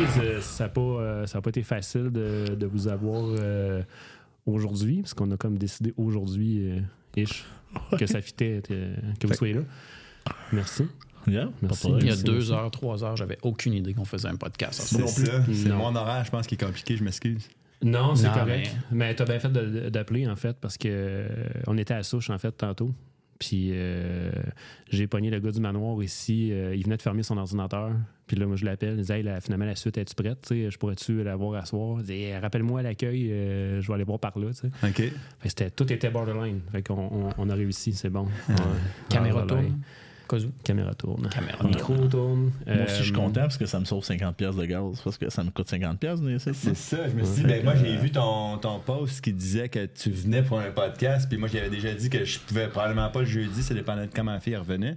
euh, ça n'a pas, euh, ça a pas été facile de, de vous avoir euh, aujourd'hui, parce qu'on a comme décidé aujourd'hui, euh, ish, que ça fitait, euh, que vous soyez là. Merci. Yeah. Il y a deux heures, trois heures, j'avais aucune idée qu'on faisait un podcast. C'est non plus. ça. C'est mon horaire, je pense, qui est compliqué. Je m'excuse. Non, c'est correct. Mais, t'as bien fait d'appeler, en fait, parce que euh, on était à souche, en fait, tantôt. Puis euh, j'ai pogné le gars du manoir ici. euh, il venait de fermer son ordinateur. Puis là, moi, je l'appelle. Il disait, hey, finalement, la suite, es-tu prête? Je pourrais-tu la voir à soir? Hey, rappelle-moi à l'accueil, euh, je vais aller voir par là. OK. Fait tout était borderline. Fait qu'on on, on a réussi, c'est bon. Ouais. Caméra Ah, Caméra tourne. Caméra Micro tourne. Moi aussi, je suis Euh, content parce que ça me sauve 50$ piastres de gaz. Parce que ça me coûte 50$ piastres, mais c'est C'est ça, je me suis dit, ben moi j'ai vu ton, ton post qui disait que tu venais pour un podcast, puis moi j'avais déjà dit que je pouvais probablement pas le jeudi, ça dépendait de comment ma fille revenait.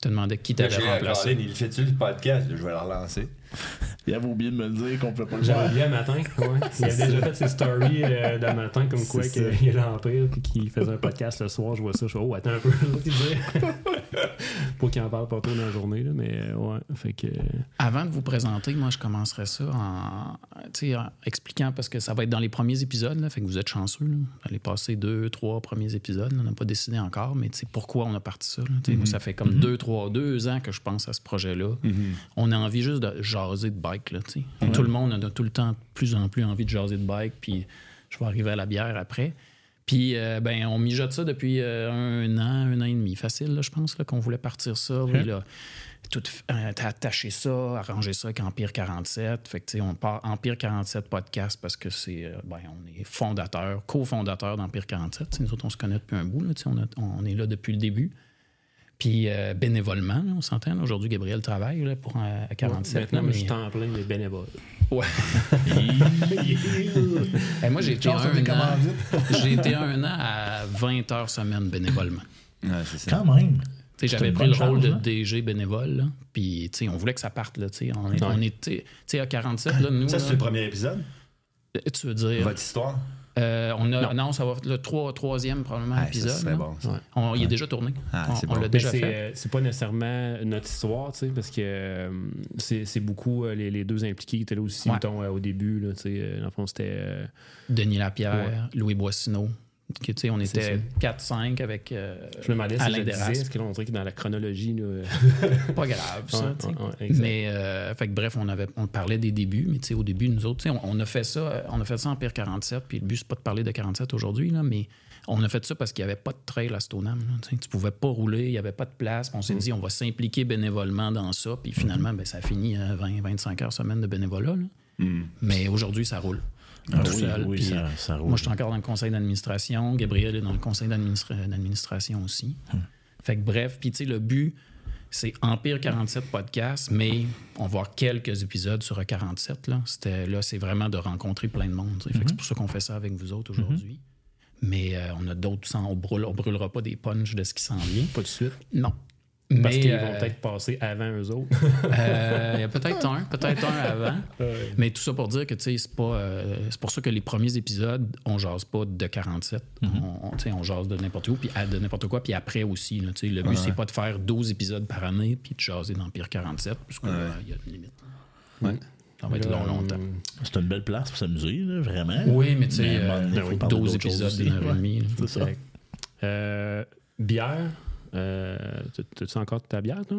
te demandais qui t'avait remplacé. Il fait-tu le podcast? Je vais le relancer. Il avait oublié de me le dire qu'on peut pas le J'avais faire. oublié matin. Ouais. Il avait déjà fait ses stories euh, d'un matin comme quoi qu'il est l'Empire puis qu'il faisait un podcast le soir. Je vois ça. Je fais Oh, attends un peu. Pour qu'il en parle pas trop dans la journée. Là, mais euh, ouais. Fait que. Avant de vous présenter, moi, je commencerai ça en, expliquant, parce que ça va être dans les premiers épisodes, là, fait que vous êtes chanceux. Là. Vous allez passer deux, trois premiers épisodes. là. on n'a pas décidé encore, mais tu sais, pourquoi on a parti ça. là. Moi, ça fait comme deux, trois, deux ans que je pense à ce projet-là. On a envie juste de jaser de bike. Là. Tout le monde a tout le temps de plus en plus envie de jaser de bike, puis je vais arriver à la bière après. Puis, euh, ben, on mijote ça depuis euh, un an, un an et demi. Facile, là, je pense, là, qu'on voulait partir ça. Puis là, tout euh, t'as attaché ça, arranger ça avec Empire 47. Fait que, on part Empire 47 podcast parce que c'est, ben, on est fondateur, cofondateur d'Empire 47. Tu sais, nous autres, on se connaît depuis un bout, là, on, a- on est là depuis le début. Puis euh, bénévolement, là, on s'entend. Aujourd'hui, Gabriel travaille là, pour euh, à 47. Maintenant, mais- je suis temps plein des bénévoles. Ouais. Moi, j'ai été, un an, commandite. j'ai été un an à 20 heures semaine bénévolement. Ouais, c'est ça. Quand même. Tu sais, C'est J'avais pris le rôle de hein? DG bénévole. là. Puis, tu sais, on voulait que ça parte. Là, tu sais. on, est, on était, tu sais, à 47, là, nous. Ça, là, c'est le premier épisode, euh, tu veux dire? votre histoire? Euh, on a, non. ça va être le trois- troisième, probablement, Ah, épisode. c'est là. bon. ça. Ouais. On- il est déjà tourné. Ah, on l'a déjà c'est, fait. euh, c'est pas nécessairement notre histoire, tu sais, parce que euh, c'est, c'est beaucoup euh, les, les deux impliqués qui étaient là aussi, Ouais. mettons, euh, au début. Là, tu sais, euh, dans le fond, c'était. euh, Denis Lapierre, Louis Boissineau. Que, tu sais, on était 4-5 avec euh, je me demandais si Alain Desrasques. que là, on dirait que dans la chronologie. Là, euh, Pas grave, ça. ouais, ouais, ouais. Mais, euh, fait que bref, on, avait, on parlait des débuts, mais tu sais, au début, nous autres, tu sais, on, on a fait ça, on a fait ça en Pire 47, puis le but, c'est pas de parler de 47 aujourd'hui, là, mais on a fait ça parce qu'il n'y avait pas de trail à Stoneham. tu pouvais pas rouler, il n'y avait pas de place. On Mm. s'est dit, on va s'impliquer bénévolement dans ça, puis finalement, ben, ça a fini à 20-25 heures semaine de bénévolat. là. Mais aujourd'hui, ça roule. Ah Tout oui, seul, oui, puis, ça, ça roule. moi, je suis encore dans le conseil d'administration. Gabriel est dans le conseil d'administra- d'administration aussi. Fait que bref, puis tu sais, le but, c'est Empire 47 podcast, mais on va voir quelques épisodes sur A47. Là, là c'est vraiment de rencontrer plein de monde. C'est pour ça qu'on fait ça avec vous autres aujourd'hui. Mais euh, on a d'autres on brûle, on brûlera pas des punchs de ce qui s'en vient. Pas de suite. Non. Parce Mais, qu'ils euh, vont peut-être passer avant eux autres. euh, Il y a peut-être un, peut-être un avant. Mais tout ça pour dire que, tu sais, c'est pas. euh, c'est pour ça que les premiers épisodes, on jase pas de 47. on, on- tu sais, on jase de n'importe où, puis de n'importe quoi, puis après aussi. là, le but, c'est pas de faire 12 épisodes par année, puis de jaser d'Empire 47, parce qu'il y a une limite. Ouais. Ça va être long, longtemps. C'est une belle place pour s'amuser, vraiment. Oui, mais tu sais, Mais, euh, bon, il faut parler 12 d'autres choses épisodes d'une heure et demie. C'est ça. Euh, bière? Euh, tu- tu encore ta bière, toi?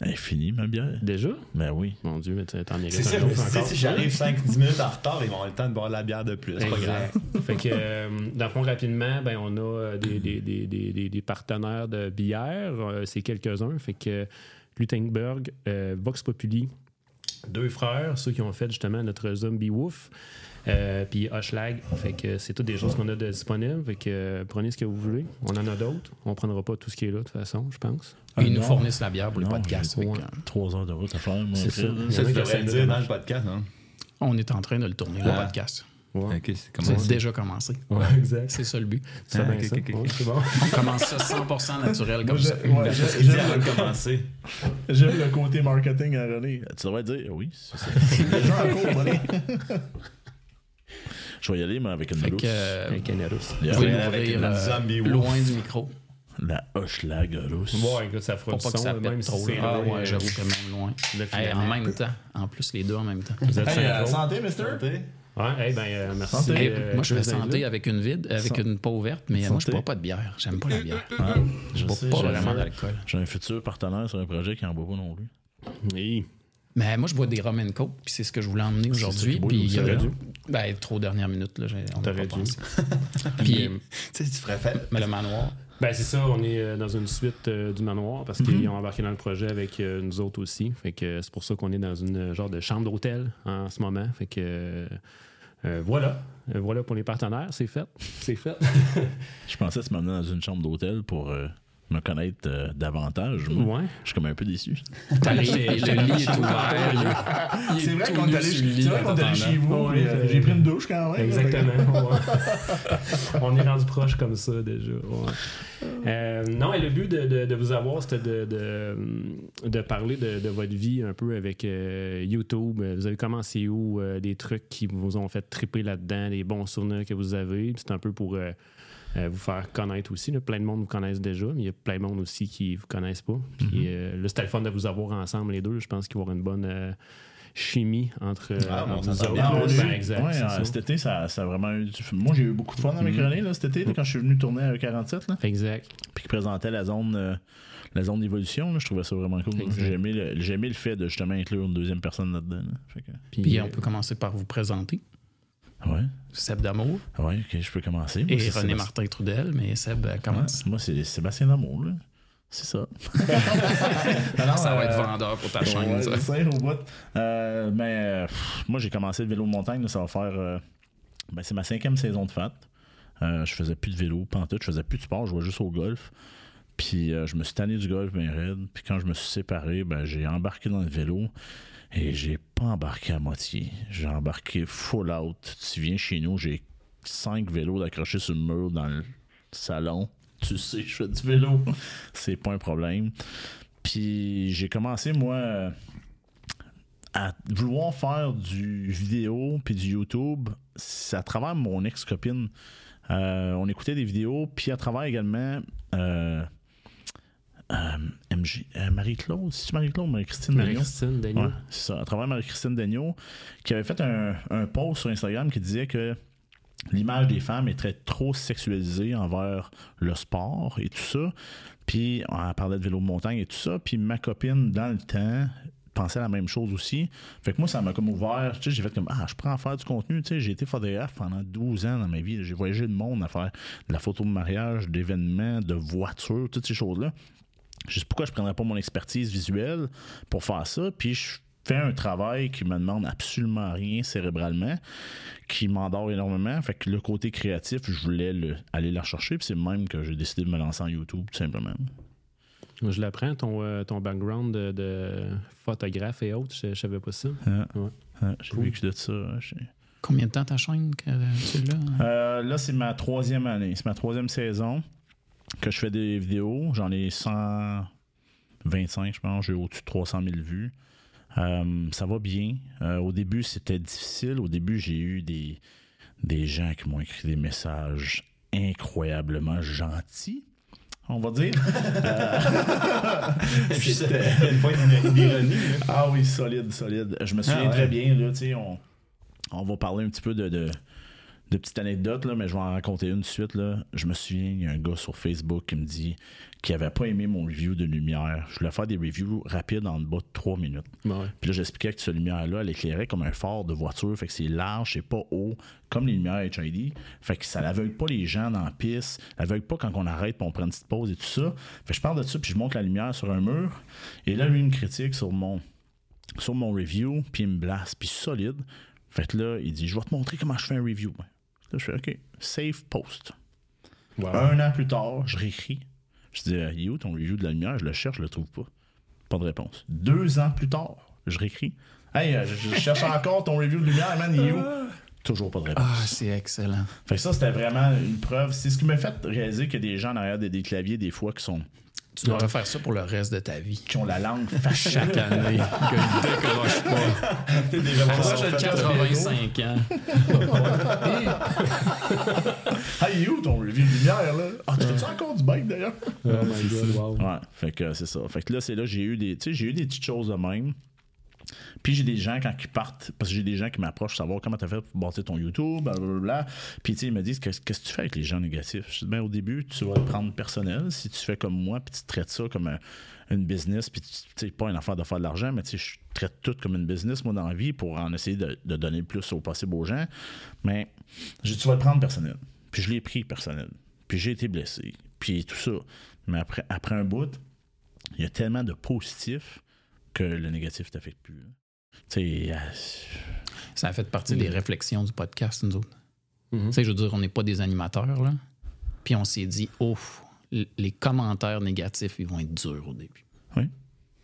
Elle est finie, ma bière. Déjà? Ben oui. Mon Dieu, mais tu t'en mérites C'est ça, si j'arrive 5-10 minutes en retard, ils vont avoir le temps de boire de la bière de plus. C'est pas grave. Fait que, euh, dans le fond, rapidement, ben, on a euh, des, des, des, des, des- des partenaires de bière. Euh, c'est quelques-uns. Fait que Lutenberg, euh, Vox Populi, deux frères, ceux qui ont fait justement notre Zombie Wolf, euh, puis Hoshlag. Fait que c'est toutes des choses qu'on a de disponibles. Fait que euh, prenez ce que vous voulez. On en a d'autres. On prendra pas tout ce qui est là, de toute façon, je pense. Ils nous fournissent la bière pour Non, ouais. que, euh, Trois heures de route à faire, moi. C'est ça. Ça, tu devrais le dire dans le podcast, non? on est en train de le tourner, le Ah. podcast. Ouais. Ok, c'est déjà commencé. Ouais, exact. C'est ça le but. C'est Ah, bien ok, ça. ok, ok. Ouais, c'est bon. On commence ça 100% naturel comme ça. j'aime le- commencer? J'aime le côté marketing à René. Tu devrais dire oui, c'est déjà en cours, René. Je vais y aller, mais avec une Fait que, euh, Un Canarus. vous pouvez Avec l'ouvrir une euh, loin du micro. La Hochelag russe. Ouais, écoute, ça fera Pour pas que son, ça même pète si trop. c'est là. Ah loin, ouais, euh, j'avoue que même loin. Hey, en même temps. En plus, les deux en même temps. Vous êtes Hey, euh, santé, mister? Ouais, hey, ben, euh, merci. Santé. Hey, euh, moi, je fais santé avec une vide, avec Santé. une peau ouverte, mais moi, je Santé. bois pas de bière. J'aime pas la bière. Ah, Je je bois sais, pas vraiment d'alcool. J'ai un futur partenaire sur un projet qui en boit pas non plus. Oui. Mais moi, je bois des rum and coke, puis c'est ce que je voulais emmener aujourd'hui. Puis. Ben, trop dernière minute, là, T'aurais pas dû. Puis, Tu sais, tu ferais faire. mais le manoir, Ben c'est ça, on est euh, dans une suite euh, du manoir parce qu'ils ont embarqué dans le projet avec euh, nous autres aussi. Fait que c'est pour ça qu'on est dans une genre de chambre d'hôtel en ce moment. Fait que euh, euh, voilà. Voilà pour les partenaires, c'est fait. C'est fait. Je pensais tu m'amenais dans une chambre d'hôtel pour euh, me connaître euh, davantage. Moi, ouais. je suis comme un peu déçu. t'arrives, le lit est ouvert. C'est vrai qu'on est allé chez, vous. Euh. J'ai pris une douche quand même. Exactement. On est rendu proche comme ça déjà. ouais. Euh, non, et le but de, de- de vous avoir, c'était de, de, de parler de, de votre vie un peu avec euh, YouTube. Vous avez commencé où? euh, des trucs qui vous ont fait triper là-dedans, des bons souvenirs que vous avez? C'est un peu pour euh, vous faire connaître aussi. là. Plein de monde vous connaissent déjà, mais il y a plein de monde aussi qui vous connaissent pas. Puis euh, là, c'était le fun de vous avoir ensemble les deux. Je pense qu'il va y avoir une bonne euh, chimie entre, Ah, entre autres. Ah, a Ben, eu- exact, ouais, c'est ça. cet été, ça, ça a vraiment eu du... Moi, j'ai eu beaucoup de fun dans mes chroniques là, cet été, là, quand je suis venu tourner à E47, là, Exact. puis qui présentait la zone, euh, la zone d'évolution. là, Je trouvais ça vraiment cool. Exact. J'ai aimé, le, j'ai aimé le fait de justement inclure une deuxième personne là-dedans. là. Fait que- Puis, Puis euh, on peut commencer par vous présenter. Ouais, Seb Damour ouais, ok, je peux commencer. Moi, et René Sébastien- Martin Trudel, mais Seb euh, commence. Ouais, moi, c'est Sébastien Damour, là. C'est ça. Ça va être euh, vendeur pour ta chaîne, Ouais, ça. au bout. Euh, mais euh, pff, moi, j'ai commencé le vélo de montagne. là, ça va faire. euh, ben, c'est ma cinquième saison de fat. Euh, je faisais plus de vélo, pantoute. Je faisais plus de sport. Je jouais juste au golf. Puis euh, je me suis tanné du golf bien raide. Puis quand je me suis séparé, ben, j'ai embarqué dans le vélo. Et j'ai pas embarqué à moitié. J'ai embarqué full out. Tu viens chez nous, j'ai cinq vélos d'accrocher sur le mur dans le salon. Tu sais, je fais du vélo. C'est pas un problème. Puis j'ai commencé, moi, à vouloir faire du vidéo puis du YouTube. C'est à travers mon ex-copine. Euh, on écoutait des vidéos, puis à travers également euh, euh, MJ, euh, Marie-Claude, c'est Marie-Claude, Marie-Christine? Marie-Christine. Ouais, c'est ça. À travers Marie-Christine Dagneau, qui avait fait un, un post sur Instagram qui disait que l'image des femmes est très trop sexualisée envers le sport et tout ça. Puis on parlait de vélo de montagne et tout ça. Puis ma copine, dans le temps, pensait la même chose aussi. Fait que moi, ça m'a comme ouvert. Tu sais, j'ai fait comme, ah, je prends à faire du contenu. Tu sais, j'ai été photographe pendant 12 ans dans ma vie. J'ai voyagé le monde à faire de la photo de mariage, d'événements, de voitures, toutes ces choses-là. Je sais pourquoi je ne prendrais pas mon expertise visuelle pour faire ça? Puis je fais un travail qui me demande absolument rien cérébralement, qui m'endort énormément. Fait que le côté créatif, je voulais le- aller la rechercher. Puis c'est même que j'ai décidé de me lancer en YouTube, tout simplement. Je l'apprends, ton, euh, ton background de, de photographe et autres. Je, je savais pas ça. Ah, Ouais. ah, j'ai Cool. vécu de ça. Combien de temps ta chaîne que tu l'as? Euh, là, c'est ma troisième année. C'est ma troisième saison que je fais des vidéos. J'en ai 125, je pense. J'ai au-dessus de 300 000 vues. Euh, ça va bien. Euh, au début, c'était difficile. Au début, j'ai eu des, des gens qui m'ont écrit des messages incroyablement gentils, on va dire. Euh, puis c'était- une d'ironie. là. ah oui, solide, solide. Je me souviens Ah ouais. très bien, là, on, on va parler un petit peu de, de, de petites anecdotes, là, mais je vais en raconter une de suite. Là. Je me souviens, il y a un gars sur Facebook qui me dit qu'il avait pas aimé mon review de lumière. Je voulais faire des reviews rapides en bas de 3 minutes. Ouais. Puis là, j'expliquais que cette lumière-là, elle éclairait comme un phare de voiture. Fait que c'est large, c'est pas haut, comme les lumières HID. Fait que ça l'aveugle pas les gens dans la piste. Ça l'aveugle pas quand on arrête puis on prend une petite pause et tout ça. Fait que je parle de ça, puis je monte la lumière sur un mur. Et là, lui, il me critique sur mon, sur mon review, puis il me blast, puis solide. Fait que là, il dit, je vais te montrer comment je fais un review. Là, je fais, OK, save post. Wow. Un an plus tard, je réécris. Je dis, euh, You, ton review de la lumière, je le cherche, je le trouve pas. Pas de réponse. Deux ans plus tard, je réécris. Hey, euh, je, je cherche encore ton review de lumière, man, où? Toujours pas de réponse. Ah, c'est excellent. Fait que ça, c'était vraiment une preuve. C'est ce qui m'a fait réaliser qu'il y a des gens en arrière des, des claviers, des fois, qui sont Tu devrais faire ça pour le reste de ta vie. Qui ont la langue fâchée. Chaque année. que il décroche pas. T'es déjà l'âge de 85 ans. Hey, où ton review de lumière, là? Ah, tu fais-tu encore du bike, d'ailleurs? Oh my god, wow. Ouais, fait que c'est ça. Fait que là, c'est là, j'ai eu des, tu sais, j'ai eu des petites choses de même. Puis j'ai des gens, quand ils partent, parce que j'ai des gens qui m'approchent, savoir comment t'as fait pour bâtir ton YouTube, blablabla. Puis tu ils me disent, qu'est-ce que tu fais avec les gens négatifs? Je dis, ben au début, tu vas le prendre personnel. Si tu fais comme moi, puis tu traites ça comme un- une business, puis tu pas une affaire de faire de l'argent, mais tu je traite tout comme une business, moi, dans la vie, pour en essayer de, donner le plus au possible aux gens. Mais tu vas le prendre personnel. Puis je l'ai pris personnel. Puis j'ai été blessé. Puis tout ça. Mais après, après un bout, il y a tellement de positifs que le négatif t'affecte plus. Sais, euh, Ça a fait partie des réflexions du podcast, nous autres. Mhm. Tu sais, je veux dire, on n'est pas des animateurs, là. Puis on s'est dit, oh, l- les commentaires négatifs, ils vont être durs au début. Oui.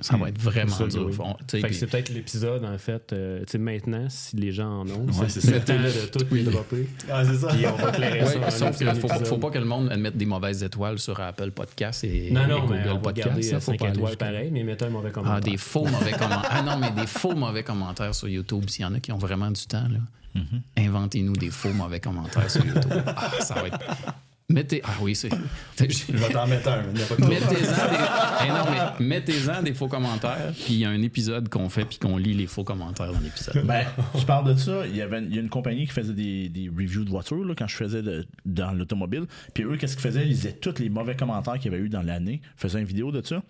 Ça va être vraiment Ça, dur. oui. Puis- c'est peut-être l'épisode, en fait, euh, maintenant, si les gens en ont, Ouais, c'est le ça. temps là, de tout les dropper. Ah, c'est ça. Puis on va éclairer Ouais, ça. en sauf un que faut, pas que le monde admette des mauvaises étoiles sur Apple Podcast et, Non, et non, mais Google on va Podcast. garder ça, faut 5 pas aller étoiles pareil, mais mettez un mauvais commentaire. Ah, des faux mauvais commentaires. Ah non, mais des faux mauvais commentaires sur YouTube. S'il y en a qui ont vraiment du temps, là, Mm-hmm. inventez-nous des faux mauvais commentaires sur YouTube. Ah, ça va être. Mettez. Ah oui, c'est. Je vais t'en mettre un, mais il n'y a pas de Mettez-en des... Eh mettez-en des faux commentaires, puis il y a un épisode qu'on fait, puis qu'on lit les faux commentaires dans l'épisode. ben, tu parles de ça, il y, avait, il y a une compagnie qui faisait des, des reviews de voitures là, quand je faisais de- dans l'automobile. Puis eux, qu'est-ce qu'ils faisaient? Ils lisaient tous les mauvais commentaires qu'il y avait eu dans l'année, faisaient une vidéo de ça.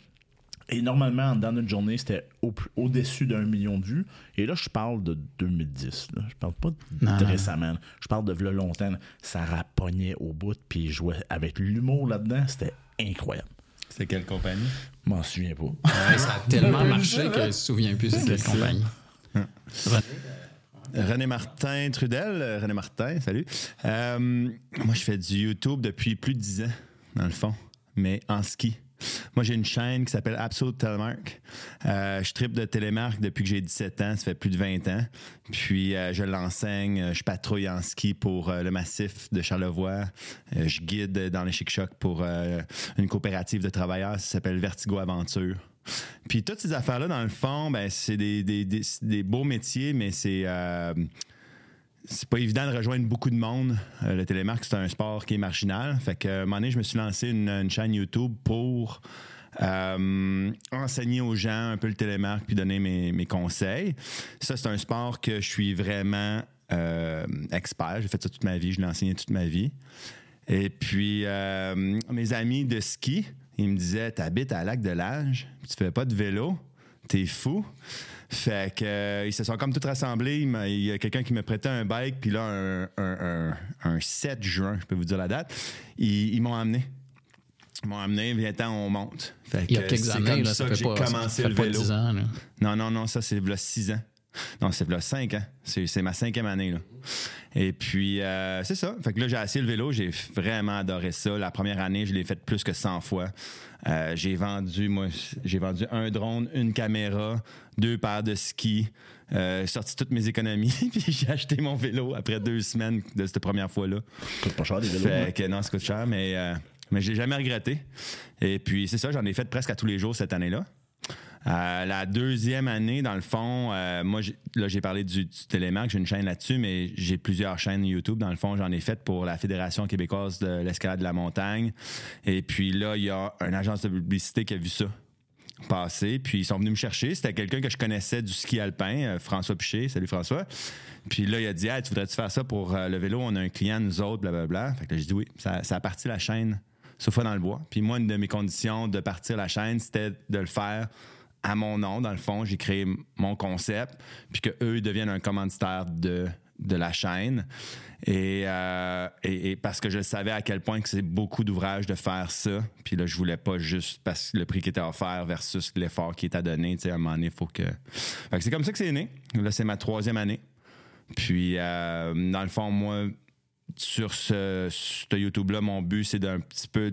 Et normalement, dans une journée, c'était au- au-dessus d'un million de vues. Et là, je parle de 2010. Là. Je parle pas de, Non, de récemment. là. Je parle de v'là longtemps. là. Ça rapognait au bout, puis ils jouaient avec l'humour là-dedans. C'était incroyable. C'est quelle compagnie? Je m'en souviens pas. Ouais, ça a tellement marché que je me souviens plus c'est quelle ça. compagnie. René Martin Trudel. Euh, René Martin, salut. Euh, moi, je fais du YouTube depuis plus de 10 ans, dans le fond, mais en ski. Moi, j'ai une chaîne qui s'appelle Absolute Telemark. Euh, je tripe de télémarque depuis que j'ai 17 ans, ça fait plus de 20 ans. Puis, euh, je l'enseigne, euh, je patrouille en ski pour le massif de Charlevoix. Je guide dans les chic-chocs pour une coopérative de travailleurs, ça s'appelle Vertigo Aventure. Puis toutes ces affaires-là, dans le fond, ben, c'est des, beaux métiers, mais c'est c'est pas évident de rejoindre beaucoup de monde. Euh, le télémarque, c'est un sport qui est marginal. Fait que, à un moment donné, je me suis lancé une, chaîne YouTube pour euh, enseigner aux gens un peu le télémarque puis donner mes, conseils. Ça, c'est un sport que je suis vraiment euh, expert. J'ai fait ça toute ma vie. Je l'ai enseigné toute ma vie. Et puis, euh, mes amis de ski, ils me disaient T'habites à Lac de Lage, tu fais pas de vélo, t'es fou. Fait que, euh, ils se sont comme tous rassemblés. Il y a quelqu'un qui me prêtait un bike, puis là, un, un- un- un 7 juin, je peux vous dire la date, ils, ils m'ont amené. Ils m'ont amené, viens-t'en, on monte. Fait Il y a que quelques années, comme là, ça ça que j'ai ça commencé le vélo. 10 ans. Non, non, non, ça, c'est là 6 ans. Non, c'est là 5 ans. C'est c'est ma cinquième année, là. Et puis, euh, c'est ça. Fait que là, j'ai assis le vélo. J'ai vraiment adoré ça. La première année, je l'ai fait plus que 100 fois. Euh, j'ai vendu, moi, j'ai vendu un drone, une caméra, deux paires de skis, euh, sorti toutes mes économies, puis j'ai acheté mon vélo après deux semaines de cette première fois-là. coûte pas cher des vélos. hein. Fait que non, ça coûte cher, mais, euh, mais je l'ai jamais regretté. Et puis, c'est ça, j'en ai fait presque à tous les jours cette année-là. Euh, la deuxième année, dans le fond, euh, moi, là, j'ai parlé du, du j'ai une chaîne là-dessus, mais j'ai plusieurs chaînes YouTube. Dans le fond, j'en ai fait pour la Fédération québécoise de l'escalade de la montagne. Et puis là, il y a une agence de publicité qui a vu ça passer. Puis ils sont venus me chercher. C'était quelqu'un que je connaissais du ski alpin, euh, François Piché. Salut François. Puis là, il a dit Hey, tu voudrais-tu faire ça pour le vélo? On a un client, nous autres, blablabla. Fait que là, j'ai dit oui. Ça, ça a parti la chaîne, sauf dans le bois. Puis moi, une de mes conditions de partir la chaîne, c'était de le faire à mon nom. Dans le fond, j'ai créé mon concept, puis qu'eux deviennent un commanditaire de, de la chaîne. Et, euh, et, parce que je savais à quel point que c'est beaucoup d'ouvrage de faire ça. Puis là, je voulais pas juste parce que le prix qui était offert versus l'effort qui à donner. Tu sais, à un moment donné, il faut que. Que c'est comme ça que c'est né. Là, c'est ma troisième année. Puis, euh, dans le fond, moi, sur ce, ce YouTube-là, mon but, c'est d'un petit peu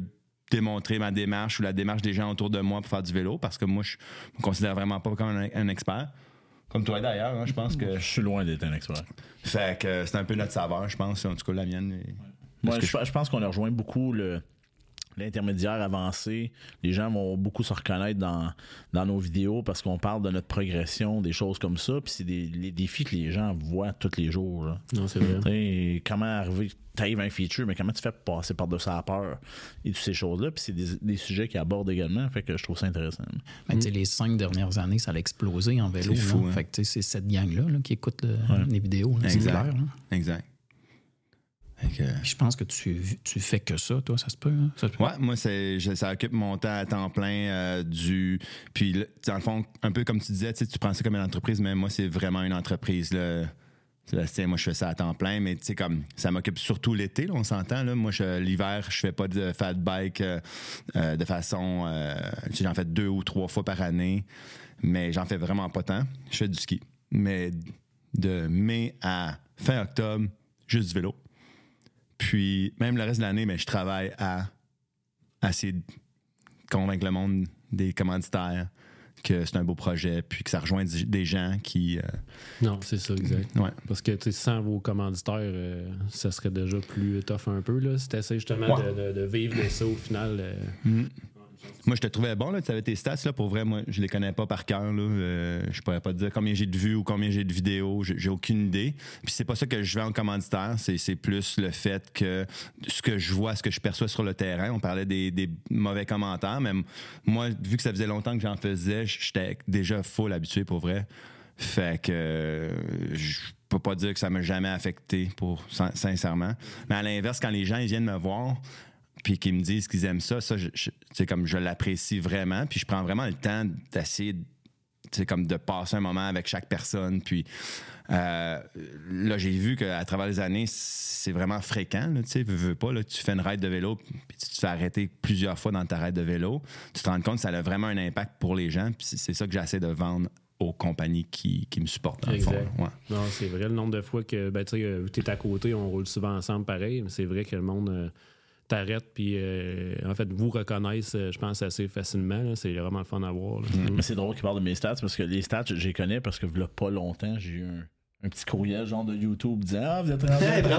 démontrer ma démarche ou la démarche des gens autour de moi pour faire du vélo parce que moi, je me considère vraiment pas comme un, un expert. Comme toi d'ailleurs, hein, je pense que. Je suis loin d'être un expert. Fait que c'est un peu notre saveur, je pense, en tout cas la mienne. et- Moi, je, je pense qu'on a rejoint beaucoup le. L'intermédiaire avancé, les gens vont beaucoup se reconnaître dans, dans nos vidéos parce qu'on parle de notre progression, des choses comme ça. Puis c'est des les défis que les gens voient tous les jours. là. Non, c'est vrai. T'sais, comment arriver, t'arrives à un feature, mais comment tu fais pour passer par-dessus la peur et toutes ces choses-là? Puis c'est des, des sujets qu'ils abordent également. Fait que je trouve ça intéressant. Ben, tu sais, Les cinq dernières années, ça a explosé en vélo. C'est fou, hein. Fait que, tu sais, c'est cette gang-là là, qui écoute le- les vidéos. là, Exact. clair. là. Exact. Je pense que tu, tu fais que ça, toi, ça se peut. hein? Ça se peut. Ouais, moi, je- ça occupe mon temps à temps plein euh, du. Puis, dans le fond, un peu comme tu disais, tu prends ça comme une entreprise, mais moi, c'est vraiment une entreprise. Là. Sébastien, moi, je fais ça à temps plein, mais tu sais, comme ça m'occupe surtout l'été, on s'entend. Là. Moi, je- l'hiver, je fais pas de fat bike euh, euh, de façon. j'en fais deux ou trois fois par année, mais j'en fais vraiment pas tant. Je fais du ski. Mais de mai à fin octobre, juste du vélo. Puis, même le reste de l'année, mais je travaille à, à essayer de convaincre le monde des commanditaires que c'est un beau projet, puis que ça rejoint des gens qui. euh, Non, c'est ça, exact. ouais. Parce que tu sais, sans vos commanditaires, euh, ça serait déjà plus tough un peu. Là, si tu justement Ouais. de, de- de vivre de ça au final. euh, Moi, je te trouvais bon, tu avais tes stats, là, pour vrai, moi, je les connais pas par cœur, là. Euh, je pourrais pas te dire combien j'ai de vues ou combien j'ai de vidéos, j'ai aucune idée. Puis c'est pas ça que je vais en commanditaire, c'est plus le fait que ce que je vois, ce que je perçois sur le terrain, on parlait des, des mauvais commentaires, mais moi, vu que ça faisait longtemps que j'en faisais, j'étais déjà full habitué, pour vrai. Fait que euh, je peux pas dire que ça m'a jamais affecté, pour sin- sincèrement. Mais à l'inverse, quand les gens viennent me voir, puis qu'ils me disent qu'ils aiment ça, ça, c'est comme je l'apprécie vraiment, puis je prends vraiment le temps d'essayer, de- c'est comme de passer un moment avec chaque personne, puis euh, là j'ai vu qu'à travers les années c'est vraiment fréquent, là, tu sais, veux, veux pas, là, tu fais une ride de vélo, puis tu te fais arrêter plusieurs fois dans ta ride de vélo, tu te rends compte que ça a vraiment un impact pour les gens, puis c'est- ça que j'essaie de vendre aux compagnies qui, qui me supportent dans le fond. Ouais. Non, c'est vrai, le nombre de fois que ben, tu es à côté, on roule souvent ensemble pareil, mais c'est vrai que le monde euh, t'arrête, puis euh, en fait, vous reconnaissent, euh, je pense, assez facilement. là. C'est vraiment le fun à voir. là. Mais c'est drôle qu'il parle de mes stats parce que les stats, je les connais parce que a pas longtemps, j'ai eu un, un petit courriel genre de YouTube disant Ah, vous êtes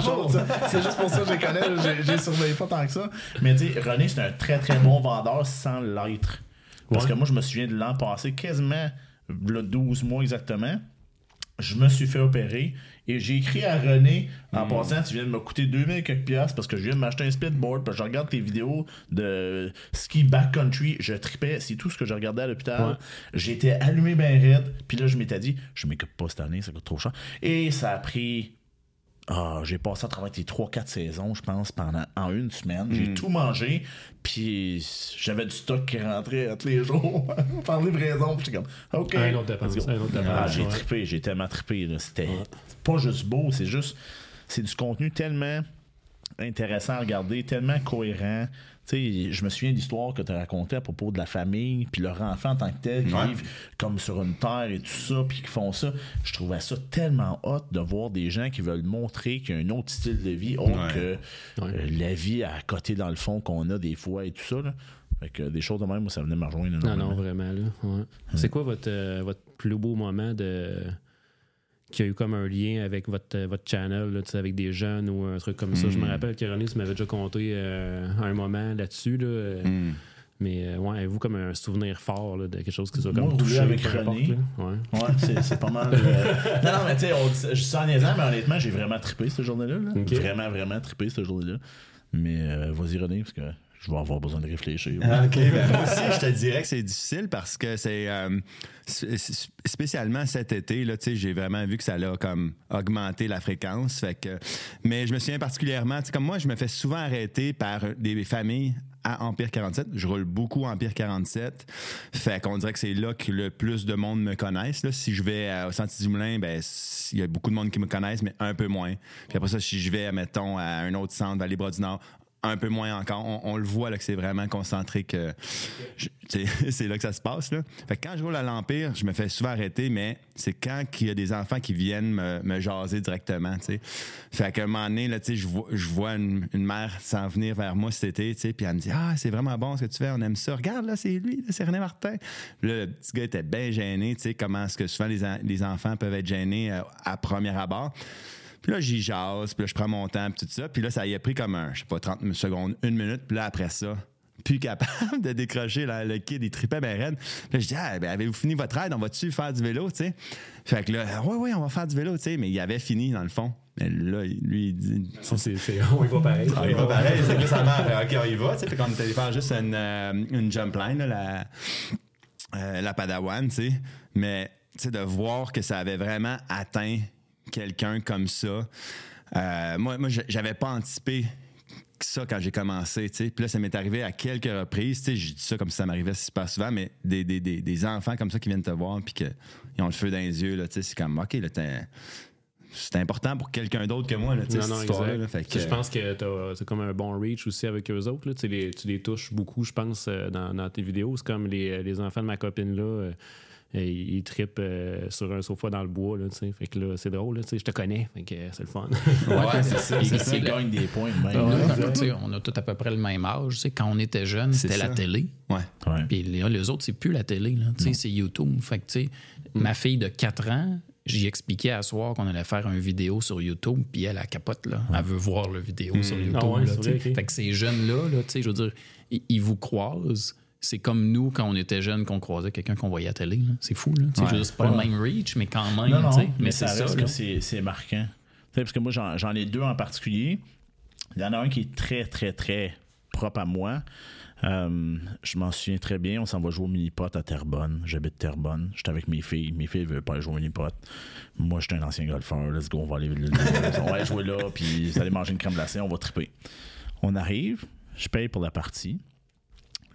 chose. C'est juste pour ça que je les connais, j'ai- j'ai surveillé pas tant que ça. Mais tu sais, René, c'est un très très bon vendeur sans l'être. Parce Ouais. que moi, je me souviens de l'an passé, quasiment le 12 mois exactement. Je me suis fait opérer et j'ai écrit à René en passant, tu viens de me coûter 2000 et quelques piastres parce que je viens de m'acheter un speedboard, puis je regarde tes vidéos de ski backcountry, je tripais, c'est tout ce que je regardais à l'hôpital. Ouais. J'étais allumé ben raide, puis là je m'étais dit, je m'équipe pas cette année, ça coûte trop cher. Et ça a pris ah, j'ai passé à travers tes 3-4 saisons, je pense, pendant en une semaine. J'ai tout mangé, puis j'avais du stock qui rentrait tous les jours par livraison. Puis j'étais comme, OK. Un autre dépense, let's go. un autre dépense, Ah, j'ai ouais. trippé, j'ai tellement trippé. C'était pas juste beau, c'est juste, c'est du contenu tellement intéressant à regarder, tellement cohérent. Tu sais, je me souviens d'histoires que tu as racontées à propos de la famille, puis leur enfant en tant que tel, qui Ouais. vivent comme sur une terre et tout ça, puis qui font ça. Je trouvais ça tellement hot de voir des gens qui veulent montrer qu'il y a un autre style de vie autre Ouais. que euh, la vie à côté dans le fond qu'on a des fois et tout ça. Là. Fait que des choses de même, moi, ça venait me rejoindre. Non, non, vraiment. Là. C'est quoi votre, euh, votre plus beau moment de qui a eu comme un lien avec votre, euh, votre channel, là, tu sais, avec des jeunes ou un truc comme ça. Je me rappelle que René, tu m'avais déjà conté euh, un moment là-dessus. Là, euh, Mm. Mais euh, ouais, avez-vous comme un souvenir fort là, de quelque chose qui soit Moi, comme rouler touché avec René. Ouais. Ouais, c'est, pas mal. euh, Non, non, mais tu sais, je ça en niaisant, mais honnêtement, j'ai vraiment trippé cette journée-là. là. Vraiment, vraiment trippé cette journée-là. Mais euh, vas-y, René, parce que je vais avoir besoin de réfléchir. Ah, OK, ben moi aussi, je te dirais que c'est difficile parce que c'est euh, spécialement cet été, là, tu sais, j'ai vraiment vu que ça a comme augmenté la fréquence. Fait que, mais je me souviens particulièrement, tu sais, comme moi, je me fais souvent arrêter par des familles à Empire 47. Je roule beaucoup Empire 47. Fait qu'on dirait que c'est là que le plus de monde me connaissent. Là. Si je vais au Sentier du Moulin, ben, il y a beaucoup de monde qui me connaissent, mais un peu moins. Puis après ça, si je vais, mettons, à un autre centre, Vallée-Bras du Nord, un peu moins encore. On, le voit là, que c'est vraiment concentré que c'est là que ça se passe. Là. Fait quand je roule à l'Empire, je me fais souvent arrêter, mais c'est quand il y a des enfants qui viennent me, jaser directement. tu sais. Fait qu'à un moment donné, là, je vois, je vois une, mère s'en venir vers moi cet été, puis elle me dit Ah, c'est vraiment bon ce que tu fais, on aime ça. Regarde, là, c'est lui, c'est René Martin. Là, le petit gars était bien gêné, comment est-ce que souvent les, en- les enfants peuvent être gênés euh, à premier abord. Puis là, j'y jase, puis là, je prends mon temps, puis tout ça. Puis là, ça y a pris comme un, je sais pas, 30 secondes, une minute. Puis là, après ça, plus capable de décrocher le kid, il tripait ben raide. Puis Là, je dis, ah, ben, avez-vous fini votre ride? On va-tu faire du vélo, tu sais? Fait que là, ouais, ouais, on va faire du vélo, tu sais. Mais il avait fini, dans le fond. Mais là, lui, il dit, Ça, c'est, on y va pareil. on y va pareil, c'est que ça marche. OK, on y va. tu sais. Fait qu'on était allé faire juste une, euh, une jump line, là, la, euh, la Padawan, tu sais. Mais, tu sais, de voir que ça avait vraiment atteint quelqu'un comme ça. euh, moi, j'avais pas anticipé ça quand j'ai commencé, tu sais. Puis là, ça m'est arrivé à quelques reprises, tu sais. Je dis ça comme si ça m'arrivait super souvent, mais des, des, des, des enfants comme ça qui viennent te voir puis qu'ils ont le feu dans les yeux, là, tu sais. C'est comme, OK, là, c'est important pour quelqu'un d'autre que moi, là, tu sais, Non, cette histoire-là, que- Je pense que t'as- c'est comme un bon reach aussi avec eux autres. Là. Tu, les, tu les touches beaucoup, je pense, euh, dans, dans tes vidéos. C'est comme les, les enfants de ma copine là. Euh, et ils ils trippent euh, sur un sofa dans le bois. Là, tu sais. fait que là, c'est drôle. Là, tu sais, je te connais. Fait que euh, c'est le fun. Ouais, c'est ça. Il, il gagne des points même. Ouais, on a tous à peu près le même âge. Tu sais, Quand on était jeune, c'était la télé. Ouais. Puis là, les autres, c'est plus la télé. là. Tu sais, C'est YouTube. Fait que, tu sais, Mm. ma fille de 4 ans, j'y expliquais à soir qu'on allait faire une vidéo sur YouTube, puis elle, a capote, là. Elle veut voir la vidéo sur YouTube. Ah ouais, là, vrai. Fait que ces jeunes-là, là, tu sais, je veux dire, ils, ils vous croisent. C'est comme nous, quand on était jeunes, qu'on croisait quelqu'un qu'on voyait à télé. C'est fou, là. Ouais. C'est pas le même reach, mais quand même, Non, non, mais, c'est reste ça, c'est marquant. Parce que moi, j'en j'en ai deux en particulier. Il y en a un qui est très, très, très propre à moi. Euh, je m'en souviens très bien. On s'en va jouer au mini-pot à Terrebonne. J'habite Terrebonne. J'étais avec mes filles. Mes filles ne veulent pas aller jouer au mini-pot. Moi, j'étais un ancien golfeur. Let's go, on va aller, on va aller jouer là. Puis vous allez manger une crème glacée. On va triper. On arrive. Je paye pour la partie.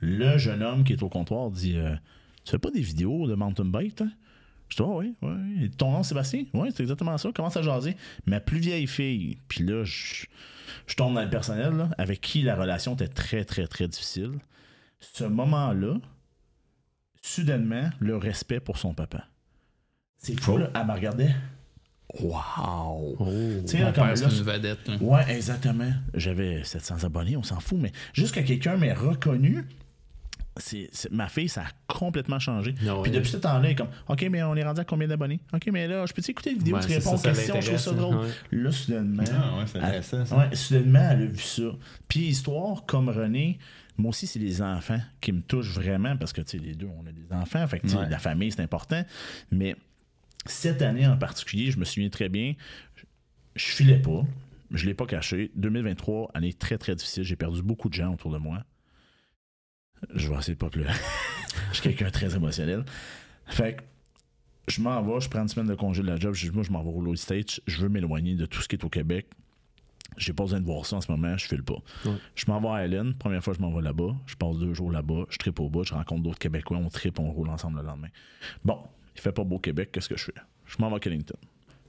Le jeune homme qui est au comptoir dit euh, Tu fais pas des vidéos de mountain bike, toi? Je dis Ah oui, oui. Ton nom, Sébastien? Oui, c'est exactement ça. Commence à jaser. Ma plus vieille fille, puis là, je, je tombe dans le personnel, là, avec qui la relation était très, très, très difficile. Ce moment-là, soudainement, le respect pour son papa. C'est fou, là. Elle me regardait. Wow! Oh. Tu sais, comme là, une vedette. là. Ouais, exactement. J'avais 700 abonnés, on s'en fout, mais juste que quelqu'un m'ait reconnu, c'est, c'est- ma fille, ça a complètement changé. Ah. Puis depuis ce temps-là, elle est comme, OK, mais on est rendu à combien d'abonnés? OK, mais là, je peux-tu écouter la vidéo, Ouais, tu réponds aux questions, je trouve ça drôle. ouais. Là, soudainement. Ah ouais, elle- intéressant, ça. ouais, soudainement, elle a vu ça. Puis histoire comme René, moi aussi, c'est les enfants qui me touchent vraiment parce que, tu sais, les deux, on a des enfants. Fait que, tu sais, Ouais. la famille, c'est important. Mais cette année en particulier, je me souviens très bien, je filais pas. Je l'ai pas caché. 2023, année très très difficile. J'ai perdu beaucoup de gens autour de moi. Je vais essayer de pas pleurer. je suis quelqu'un de très émotionnel. Fait que je m'en vais, je prends une semaine de congé de la job. Je dis, moi, je m'en vais au Stage. Je veux m'éloigner de tout ce qui est au Québec. J'ai pas besoin de voir ça en ce moment, je file pas. Ouais. Je m'en vais à Hélène. Première fois, je m'en vais là-bas. Je passe deux jours là-bas. Je tripe au bout. Je rencontre d'autres Québécois. On tripe, on roule ensemble le lendemain. Bon, il fait pas beau au Québec. Qu'est-ce que je fais? Je m'en vais à Killington.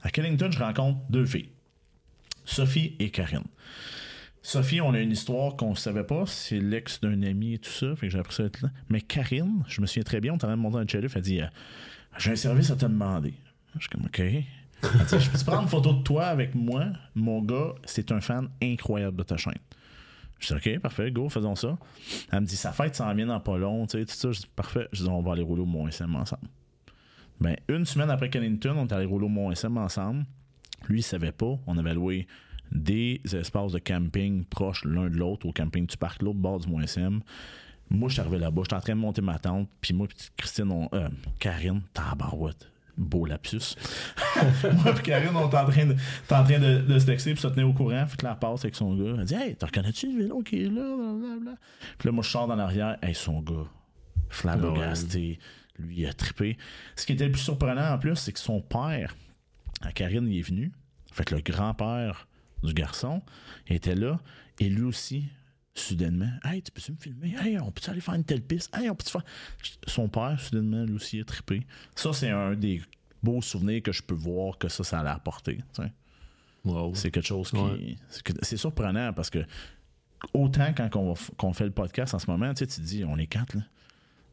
À Killington, je rencontre deux filles. Sophie et Karine. Sophie, on a une histoire qu'on ne savait pas. C'est l'ex d'un ami et tout ça. Fait que j'ai appris ça être là. Mais Karine, je me souviens très bien, on t'en train de monter un shérif. Elle dit euh, J'ai un service à te demander. Je suis comme OK. Elle dit, Je peux-tu prendre une photo de toi avec moi? Mon gars, c'est un fan incroyable de ta chaîne. Je dis OK, parfait, go, faisons ça. Elle me dit Sa fête s'en vient dans pas long, tu sais, tout ça. Je dis Parfait. Je dis On va aller rouler au Mont-SM ensemble. Ben, une semaine après Kennington, on est allé rouler au Mont-SM ensemble. Lui, il savait pas. On avait loué des espaces de camping proches l'un de l'autre au camping du parc, l'autre bord du Mont-SM. Moi, je suis arrivé là-bas, j'étais en train de monter ma tente, puis moi, puis Christine, on, euh, Karine, tabarouette, beau lapsus. moi, puis Karine, on est en train de, en train de, de se texter, puis se tenir au courant, fait que la passe avec son gars. Elle dit Hey, t'en reconnais-tu le vélo qui est là, blablabla? Puis là, moi, je sors dans l'arrière, hey, son gars, flabbergasté, lui, il a trippé. Ce qui était le plus surprenant en plus, c'est que son père, à Karine, il est venu. Fait que le grand-père du garçon était là, et lui aussi, soudainement, Hey, tu peux-tu me filmer? Hey, on peut-tu aller faire une telle piste? Hey, on peut-tu faire. Son père, soudainement, lui aussi, a trippé. Ça, c'est un des beaux souvenirs que je peux voir que ça, ça allait apporter. Wow. C'est quelque chose qui. Ouais. c'est surprenant parce que autant quand on, va qu'on fait le podcast en ce moment, tu te dis, on est quatre, là.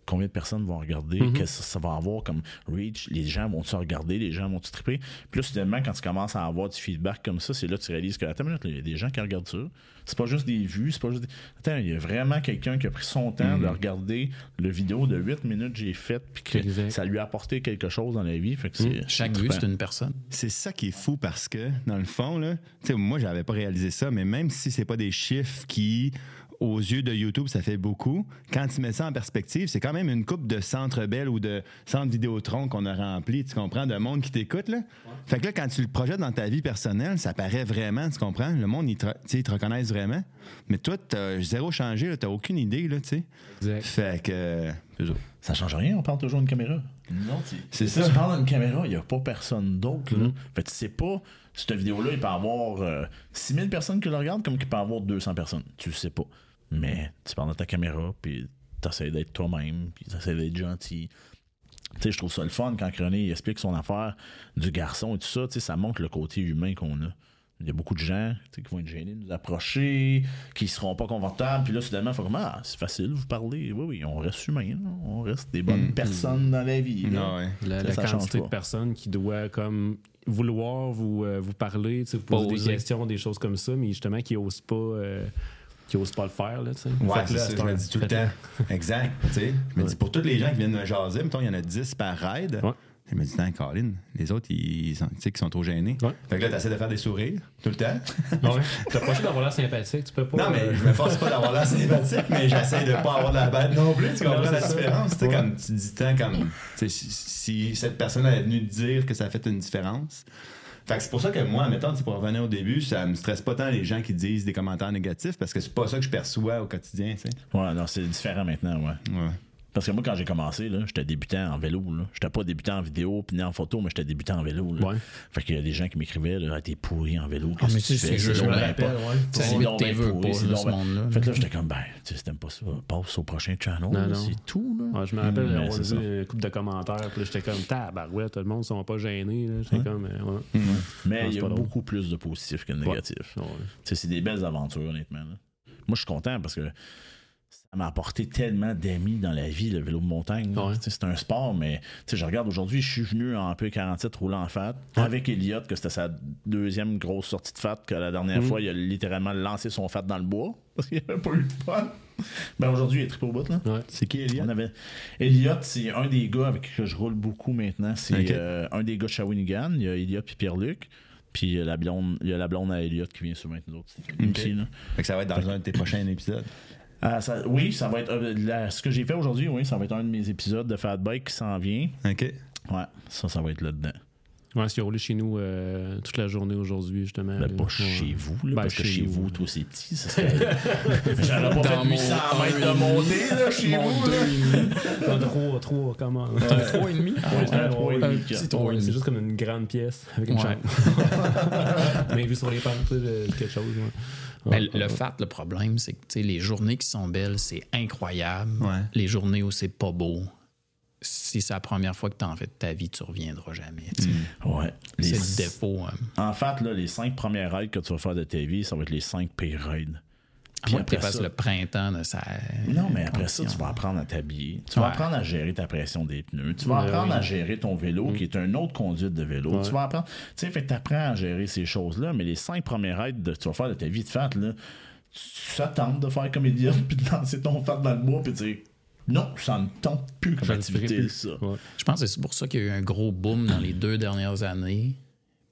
Combien de personnes vont regarder? Qu'est-ce que ça va avoir comme reach? Les gens vont se regarder? Les gens vont se triper? Puis là, soudainement, quand tu commences à avoir du feedback comme ça, c'est là que tu réalises que, attends il y a des gens qui regardent ça. C'est pas juste des vues, c'est pas juste des... Attends, il y a vraiment quelqu'un qui a pris son temps de regarder le vidéo de 8 minutes que j'ai faite, puis que Exact. ça lui a apporté quelque chose dans la vie. Fait que c'est, Chaque vue, c'est une personne. C'est ça qui est fou parce que, dans le fond, là, tu sais, moi, j'avais pas réalisé ça, mais même si c'est pas des chiffres qui aux yeux de YouTube, ça fait beaucoup. Quand tu mets ça en perspective, c'est quand même une coupe de centre belle ou de centre Vidéotron qu'on a rempli, tu comprends, de monde qui t'écoute. Là. Fait que là, quand tu le projettes dans ta vie personnelle, ça paraît vraiment, tu comprends? Le monde, ils te, ils te reconnaissent vraiment. Mais toi, t'as zéro changé, t'as aucune idée, là, tu sais. Exact. Fait que. ça. Change rien, on parle toujours d'une caméra. Non, tu- C'est si ça. Tu parles d'une caméra, il n'y a pas personne d'autre. là. Fait que tu sais pas, cette vidéo-là, il peut y avoir euh, 6000 personnes qui la regardent comme qu'il peut y avoir 200 personnes. Tu le sais pas. Mais tu parles de ta caméra, puis tu essaies d'être toi-même, puis tu essaies d'être gentil. Tu sais, je trouve ça le fun quand René il explique son affaire du garçon et tout ça. Tu sais, ça montre le côté humain qu'on a. Il y a beaucoup de gens tu sais, qui vont être gênés de nous approcher, qui seront pas confortables. Puis là, soudainement, il faut comme Ah, c'est facile, vous parlez. Oui, oui, on reste humain. là. On reste des bonnes personnes dans la vie. ouais. La, Ça, la ça change quantité de personnes qui doit comme vouloir vous, euh, vous parler, vous poser Poser. des questions, des choses comme ça, mais justement qui n'osent pas, euh, qui osent pas le faire. Là, tu sais. Ouais, c'est là, ça, je me dis tout le faites-le. temps. Exact. Tu sais, je me dis, pour tous les gens qui viennent me jaser, mettons, il y en a 10 par ride. Ouais. Je me dis, tant Colin, les autres, ils sont, tu sais, qui sont trop gênés. Ouais. Fait que là, t'essaies de faire des sourires tout le temps. Ouais. T'as pas d'avoir l'air sympathique, tu peux pas. Non, mais euh, je me force pas d'avoir l'air sympathique, mais j'essaie de pas avoir de la bête non plus. Tu comprends Non, la ça. différence? Tu Ouais. comme tu dis tant comme. tu Si, si cette personne est venue te dire que ça a fait une différence. Fait que c'est pour ça que moi, mettons, pour revenir au début, ça me stresse pas tant les gens qui disent des commentaires négatifs parce que c'est pas ça que je perçois au quotidien, tu sais. Ouais, non, c'est différent maintenant, ouais. Ouais. Parce que moi, quand j'ai commencé, là, j'étais débutant en vélo. Là. J'étais pas débutant en vidéo puis ni en photo, mais j'étais débutant en vélo. Là. Ouais. Fait qu'il y a des gens qui m'écrivaient là, Ah, t'es pourri en vélo. Ah, mais tu sais, là, bien rappelle, pas- ouais. c'est limite, t'es là, donc ce monde-là. Fait que là, j'étais comme, ben, tu sais, si t'aimes pas ça, passe au prochain channel. C'est tout, là. Ouais, je me rappelle vu ça. une couple de commentaires, puis là, j'étais comme tabarouette, tout le monde ne sont pas gênés. là. J'étais comme. ouais. Mais il y a beaucoup plus de positifs que de négatifs. Ouais. Tu sais, c'est des belles aventures, honnêtement. Moi, je suis content parce que m'a apporté tellement d'amis dans la vie, le vélo de montagne. Ouais. C'est un sport, mais tu sais, je regarde aujourd'hui, je suis venu en P47 roulant en fat avec Elliot, que c'était sa deuxième grosse sortie de fat, que la dernière Mm. fois, il a littéralement lancé son fat dans le bois parce qu'il avait pas eu de fun. Ben aujourd'hui, il est triple au bout. Là. Ouais. C'est qui, Elliot? On avait... Elliot, c'est un des gars avec qui je roule beaucoup maintenant. C'est euh, un des gars de Shawinigan. Il y a Elliot puis Pierre-Luc. Puis euh, la blonde, il y a la blonde à Elliot qui vient souvent avec nous autres. C'est Ok. aussi, là. Fait que ça va être dans un de tes prochains épisodes. Ah, ça- oui, ça va être. euh, la- ce que j'ai fait aujourd'hui, oui, ça va être un de mes épisodes de Fat Bike qui s'en vient. OK. Ouais, ça, ça va être là-dedans. Ouais, c'est roulé chez nous euh, toute la journée aujourd'hui, justement. Ben, là. pas Ouais. chez vous, là, Ben, parce que chez chez vous, vous. toi, c'est petit. Ça serait... J'aurais pas Dans fait mon 800 mètres de montée, là, chez Mon vous. là. deux et demi. Un trois, trois, comment? Un trois et demi? Un trois et Un demi, petit quatre. trois et Ouais, c'est demi. juste comme une grande pièce avec une Ouais. chaîne. Mais vu sur les pentes, tu sais, euh, quelque chose. Ouais. Ouais, le fait, le problème, c'est que les journées qui sont belles, c'est incroyable. Les journées où c'est pas beau, si c'est la première fois que tu en fais de ta vie, tu reviendras jamais. Ouais. Les- C'est le défaut. hein. En fait, là, les cinq premières raids que tu vas faire de ta vie, ça va être les cinq pires raids. Tu après ça- le printemps de sa. Non, mais après ça, tu vas apprendre à t'habiller. Tu vas apprendre à gérer ta pression des pneus. Tu vas Ouais, apprendre oui. à gérer ton vélo, qui est une autre conduite de vélo. Ouais. Tu vas apprendre. Tu sais, fait que t'apprends à gérer ces choses-là, mais les cinq premières raids que tu vas faire de ta vie de fat, là, ça tente de faire comme idiot, puis de lancer ton fat dans le bois, puis dire non, ça ne tente plus comme activité, ça. Je pense que c'est pour ça qu'il y a eu un gros boom dans les deux dernières années.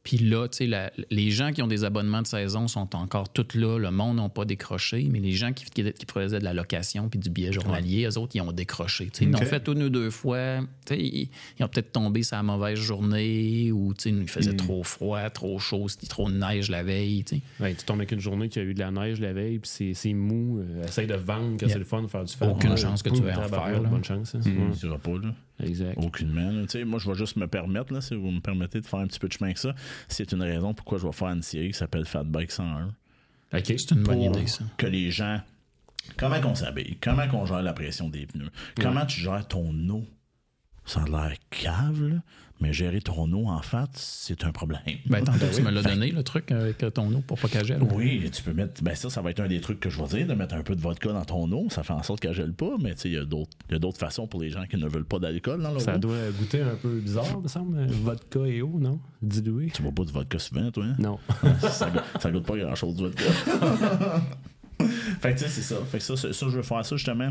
Puis là, tu sais, la- les gens qui ont des abonnements de saison sont encore tous là. Le monde n'a pas décroché, mais les gens qui, qui, qui faisaient de la location puis du billet journalier, eux autres, ils ont décroché. Ils l'ont fait une ou deux fois. Ils, ils ont peut-être tombé sur la mauvaise journée ou tu sais, il faisait trop froid, trop chaud, c'était trop de neige la veille. Ouais, tu tombes avec une journée qui a eu de la neige la veille, puis c'est- c'est mou. euh, essaye de vendre que c'est le fun de faire du fat. aucune Ouais, chance que tu vas en là. Bonne chance. hein. Tu Ouais, diras pas, là. Exact. Aucunement. là. Tu sais, moi, je vais juste me permettre, là, si vous me permettez de faire un petit peu de chemin que ça, c'est une raison pourquoi je vais faire une série qui s'appelle Fat Bike 101. OK. C'est une bonne idée, ça. que les gens. Comment qu'on s'habille, comment qu'on gère la pression des pneus, comment tu gères ton eau? Ça a l'air cave, là, mais gérer ton eau en fait, c'est un problème. Ben, tantôt, tu oui. me l'as donné, le truc avec ton eau pour pas qu'elle gèle. Oui, tu peux mettre. Ben ça, ça va être un des trucs que je vais dire, de mettre un peu de vodka dans ton eau. Ça fait en sorte qu'elle gèle pas, mais tu sais, il y a d'autres il y a d'autres façons pour les gens qui ne veulent pas d'alcool dans leur Ça eau. doit goûter un peu bizarre, me semble. euh, Vodka et eau, non? Dilué? Tu bois pas de vodka souvent, toi? hein? Non. ça, goûte, ça goûte pas grand chose du vodka. fait que tu sais, c'est ça. Fait que ça, c'est- ça, je veux faire ça justement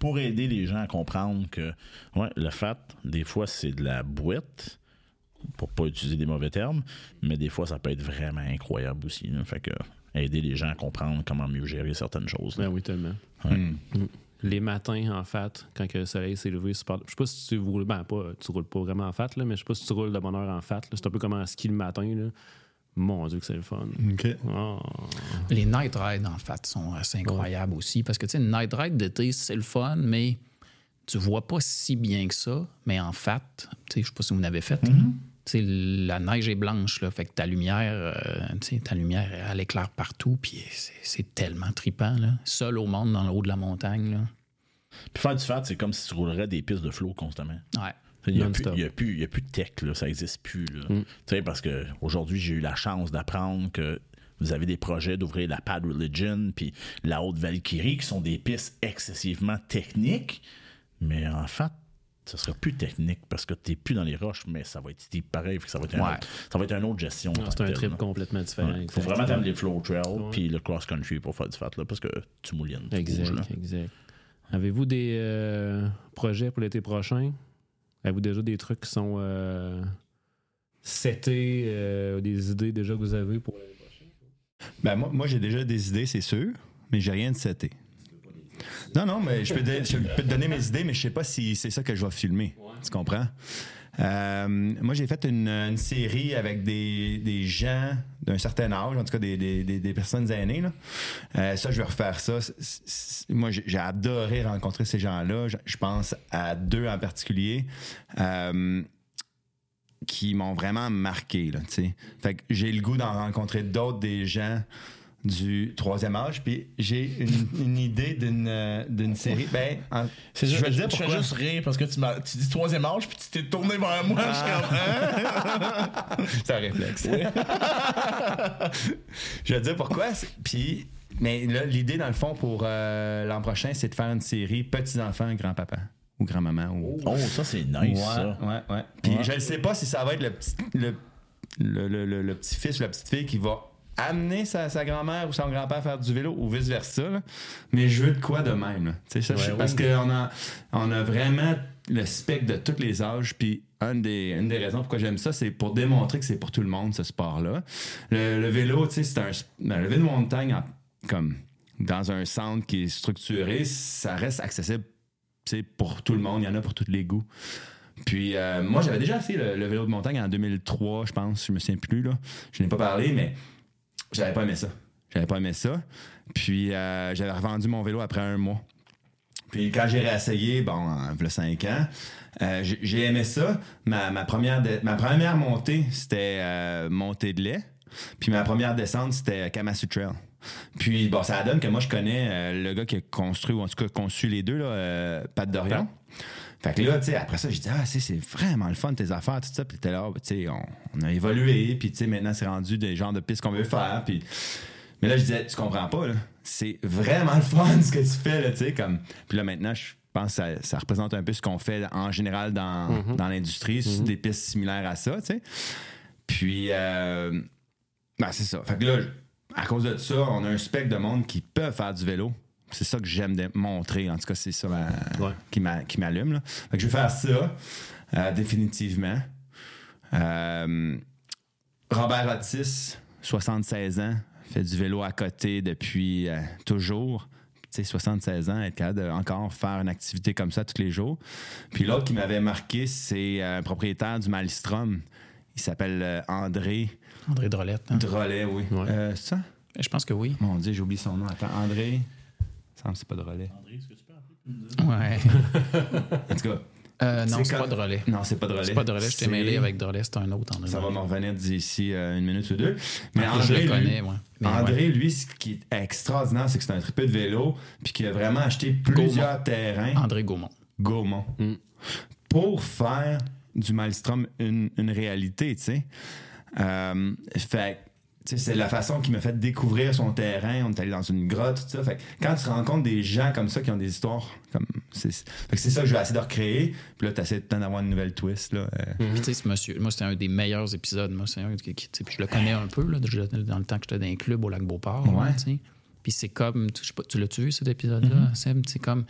pour aider les gens à comprendre que ouais, le fat, des fois, c'est de la boîte, pour pas utiliser des mauvais termes, mais des fois, ça peut être vraiment incroyable aussi. là. Fait que aider les gens à comprendre comment mieux gérer certaines choses. là. Ben oui, tellement. Ouais. Hmm. Les matins, en fait, quand que le soleil s'est levé, super... je sais pas si tu roules, ben pas, tu roules pas vraiment en fat, là, mais je sais pas si tu roules de bonne heure en fat. là. C'est un peu comme en ski le matin. Là. Mon Dieu que c'est le fun. Ah. Les night rides, en fait, sont assez incroyables aussi. Parce que, tu sais, une night ride d'été, c'est le fun, mais tu vois pas si bien que ça. Mais en fait, tu sais, je sais pas si vous l'avez fait. là. Tu sais, la neige est blanche, là. Fait que ta lumière, euh, tu sais, ta lumière, elle éclaire partout. Puis c'est- tellement trippant, là. Seul au monde dans le haut de la montagne, là. Puis faire du fat, c'est comme si tu roulerais des pistes de flow constamment. Ouais. Il n'y a, il a plus- il y a plus de tech, là, ça n'existe plus. là. Mm. Tu sais, parce que aujourd'hui, j'ai eu la chance d'apprendre que vous avez des projets d'ouvrir la Pad Religion puis la Haute Valkyrie, qui sont des pistes excessivement techniques, mais en fait, ça sera plus technique parce que tu n'es plus dans les roches, mais ça va être pareil, ça va être, un autre, ça va être une autre gestion. en C'est un trip complètement différent. Ouais. faut vraiment t'aimer les flow trails puis le cross-country pour faire du fat, là, parce que tu moulines. Exact, bouges, là. exact. Avez-vous des euh, projets pour l'été prochain? Avez-vous déjà des trucs qui sont euh, setés, euh, des idées déjà que vous avez pour l'année prochaine? Ben, moi, moi j'ai déjà des idées, c'est sûr, mais j'ai rien de seté. Non, non, mais je peux, te- je peux te donner mes idées, mais je sais pas si c'est ça que je vais filmer. Tu comprends? Euh, moi, j'ai fait une, série avec des, des gens d'un certain âge, en tout cas des, des- des- personnes aînées. là. Euh, ça, je vais refaire ça. Moi, j'ai adoré rencontrer ces gens-là. Je, pense à deux en particulier. Euh, qui m'ont vraiment marqué. Là, fait que j'ai le goût d'en rencontrer d'autres des gens du troisième âge, puis j'ai une, une idée d'une euh, d'une série. Ben, en- je vais te dire je pourquoi. juste rire parce que tu, m'as- tu dis troisième âge puis tu t'es tourné vers moi. Je suis comme, hein? C'est un réflexe. je vais te dire pourquoi. Puis, mais là, l'idée, dans le fond, pour euh, l'an prochain, c'est de faire une série petits-enfants, grand-papa ou grand-maman. Ou... Oh, ça c'est nice ouais, ça. ouais, ouais. Puis Ouais. je ne sais pas si ça va être le petit, le, le, le- le- le petit-fils ou la petite-fille qui va amener sa, sa grand-mère ou son grand-père à faire du vélo ou vice-versa. Mais je veux de quoi de même. là. Ça, Ouais, parce qu'on a, on a vraiment le spectre de tous les âges. Puis une des, une des raisons pourquoi j'aime ça, c'est pour démontrer que c'est pour tout le monde, ce sport-là. Le, le vélo, c'est un, ben, le vélo de montagne, en- comme dans un centre qui est structuré, ça reste accessible tu sais, pour tout le monde. Il y en a pour tous les goûts. Puis euh, moi, j'avais déjà fait le, le vélo de montagne en 2003, je pense. Je me souviens plus, là. Je n'ai pas parlé, mais j'avais pas aimé ça. J'avais pas aimé ça. Puis euh, j'avais revendu mon vélo après un mois. Puis quand j'ai réessayé, bon, en v'là cinq ans, euh, j'ai aimé ça. Ma, première, ma première montée, c'était euh, montée de lait. Puis ma première descente, c'était Kamasu Trail. Puis bon, ça donne que moi, je connais euh, le gars qui a construit, ou en tout cas conçu les deux, là, euh, Pat Dorion. Fait que là, tu sais, après ça, j'ai dit, ah, c'est c'est vraiment le fun, tes affaires, tout ça. Puis t'es là, tu sais, on, on a évolué. Puis, tu sais, maintenant, c'est rendu des genres de pistes qu'on veut faire. Puis, mais là, je disais, tu comprends pas, là. C'est vraiment le fun ce que tu fais, là, tu sais. Comme... Puis là, maintenant, je pense que ça, ça représente un peu ce qu'on fait en général dans, dans l'industrie, sur des pistes similaires à ça, tu sais. Puis, euh, ben, c'est ça. Fait que là, à cause de ça, on a un spectre de monde qui peut faire du vélo. C'est ça que j'aime de montrer. En tout cas, c'est ça ma- Ouais. qui m'a- qui m'allume. là. Fait que je vais faire ça, euh, définitivement. Euh, Robert Otis, 76 ans, fait du vélo à côté depuis euh, toujours. Tu sais, 76 ans, être capable de encore faire une activité comme ça tous les jours. Puis l'autre qui m'avait marqué, c'est un propriétaire du Malstrom. Il s'appelle André André Drolette. hein? Drolet, oui. Ouais. Euh, c'est ça? Je pense que oui. Mon Dieu, j'ai oublié son nom. Attends, André. Il me semble que c'est pas Drolet. Ouais. En tout cas, Euh, non, C'est c'est quand- pas Drolet. non, c'est pas Drolet. C'est pas Drolet, je t'ai C'est- mêlé avec Drolet, c'est un autre André. Ça va m'en revenir d'ici euh, une minute ou deux. Mais Ah, André, je le lui- connais, moi. Mais André, ouais. lui, ce qui est extraordinaire, c'est que c'est un triple de vélo, puis qu'il a vraiment acheté plusieurs terrains. André Gaumont. Gaumont. Mm. Pour faire du Maelstrom une, une réalité, tu sais. Euh, fait tu c'est la façon qu'il m'a fait découvrir son terrain. On est allé dans une grotte, tout ça. Fait que quand tu rencontres des gens comme ça qui ont des histoires comme. C'est ça que je vais essayer de recréer. Puis là, tu essaies d'avoir une nouvelle twist. Là. Puis, tu sais, ce monsieur, moi, c'était un des meilleurs épisodes. Moi, c'est un qui, qui- puis je le connais un peu, là, dans le temps que j'étais dans un club au Lac-Beauport. Ouais. là, tu sais. Puis c'est comme, tu, je sais pas, tu l'as-tu vu cet épisode-là? C'est comme,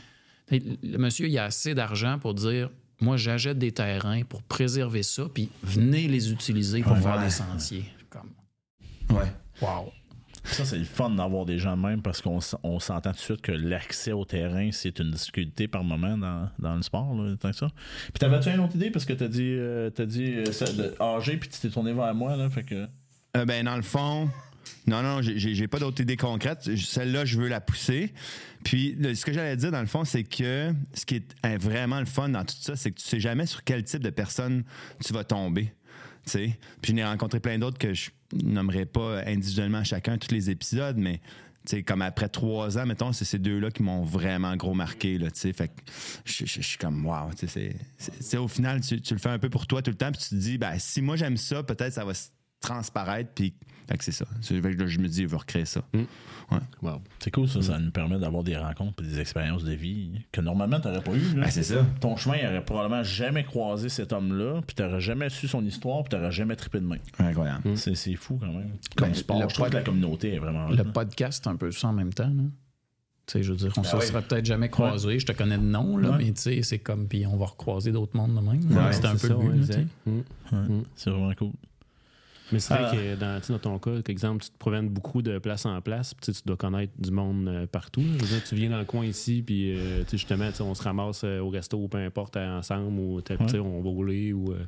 le monsieur, il a assez d'argent pour dire, moi, j'achète des terrains pour préserver ça, puis venez les utiliser pour Ouais. faire des sentiers. Ouais. wow. Ça, c'est le fun d'avoir des gens de même parce qu'on s- on s'entend tout de suite que l'accès au terrain, c'est une difficulté par moment dans, dans le sport. Là, tant que ça. Puis t'avais-tu une autre idée? Parce que t'as dit, euh, t'as dit euh, ça, de âgé, puis tu t'es tourné vers moi. Là, fait que... Euh, ben, dans le fond, non, non, j'ai- pas d'autre idée concrète. Celle-là, je veux la pousser. Puis, le- ce que j'allais dire, dans le fond, c'est que ce qui est euh, vraiment le fun dans tout ça, c'est que tu sais jamais sur quel type de personne tu vas tomber. tu sais. Puis, j'en ai rencontré plein d'autres que je nommerai pas individuellement chacun tous les épisodes, mais tu sais, comme après trois ans, mettons, c'est ces deux-là qui m'ont vraiment gros marqué. Là, fait que je, suis comme, wow. tu sais, c'est- c'est- c'est- au final, tu, tu le fais un peu pour toi tout le temps, puis tu te dis, ben, si moi j'aime ça, peut-être ça va transparaître, puis c'est ça. C'est- fait que là, je me dis, je vais recréer ça. Wow. C'est cool, ça. Ça nous permet d'avoir des rencontres et des expériences de vie que normalement, t'aurais pas eu. là. Ben, c'est ça. Ton chemin, il aurait probablement jamais croisé cet homme-là, puis t'aurais jamais su son histoire, puis t'aurais jamais trippé de main. Incroyable. C'est, c'est fou quand même. Comme Ben, sport, le je trouve que la communauté est vraiment. Le là. podcast, c'est un peu ça en même temps. là. Tu sais, je veux dire, on se oui. serait peut-être jamais croisés. Je te connais de nom, là, Ouais. mais tu sais, c'est comme, puis on va recroiser d'autres mondes de même. Ouais, c'est un peu ça, le but, ouais, tu. Mm. Ouais, C'est vraiment cool. Mais c'est vrai Ah. que dans, ton cas, par exemple, tu te promènes beaucoup de place en place, puis tu dois connaître du monde euh, partout. là. Je veux dire, tu viens dans le coin ici, puis euh, justement, on se ramasse euh, au resto ou peu importe euh, ensemble, ou tu sais, on va rouler. Ou, euh,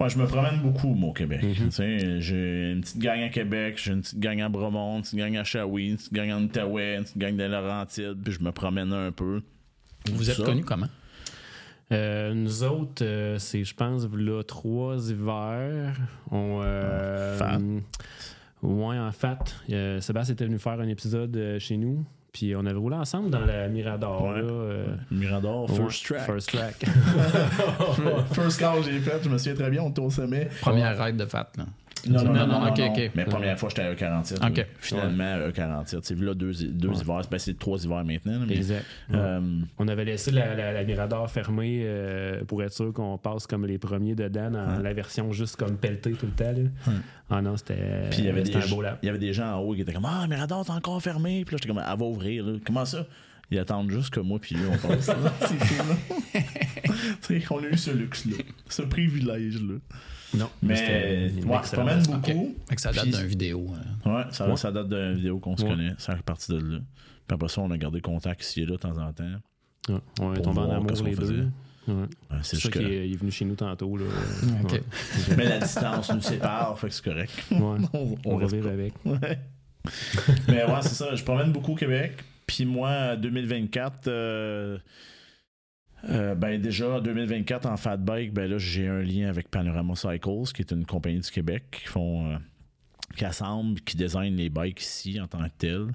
Ouais, je me promène beaucoup, moi, au Québec. Mhm. Sais, J'ai une petite gang à Québec, j'ai une petite gang à Bromont, une petite gang à Shawi, une petite gang en Outaouais, une petite gang de Laurentides, puis je me promène un peu. Vous êtes Ça. connus comment? Euh, nous autres, euh, c'est, je pense, là, trois hivers. On, euh, Fat. Ouais, en fait. Euh, Sébastien était venu faire un épisode euh, chez nous. Puis on avait roulé ensemble dans la Mirador. Ouais. Là, euh, Mirador, ouais, first track. First track. first car que j'ai fait, je me souviens très bien, on était au sommet. Première ride de fat, là. Non, non, non, non, ok, non. ok. Mais première fois, j'étais à E47. Ok. oui. Finalement, à E47. C'est là deux, deux hivers. Ben, c'est trois hivers maintenant. exact. Ouais. euh, On avait laissé la, la- la Mirador fermée euh, pour être sûr qu'on passe comme les premiers dedans dans la version juste comme pelletée tout le temps. Là. Ah non, c'était Puis il y avait des un beau lap. il y avait des gens en haut qui étaient comme Ah, Mirador, t'es encore fermé. Puis là, j'étais comme Elle va ouvrir. là. Comment ça? Ils attendent juste que moi, puis lui, on passe. on a eu ce luxe-là, ce privilège-là. Non, Mais c'était une ouais, je excellente- promène beaucoup. Fait que ça date d'une vidéo. Ouais, ça, Ouais. ça date d'une vidéo qu'on se connaît. Ça fait partie de là. Puis après ça, on a gardé contact ici et là de temps en temps. Ouais, on est Pour tombé en amour qu'est-ce qu'on les faisait. deux. Ouais. Ouais, C'est juste qu'il est, il est venu chez nous tantôt. Là. Ouais. Mais la distance nous sépare, fait que c'est correct. Ouais. On, On va vivre avec. Ouais. Mais ouais, c'est ça. Je promène beaucoup au Québec. Puis moi, 2024, euh, euh, ben déjà, 2024 en fat bike, ben là, j'ai un lien avec Panorama Cycles, qui est une compagnie du Québec qui font. euh, qui assemble, qui design les bikes ici en tant que tel.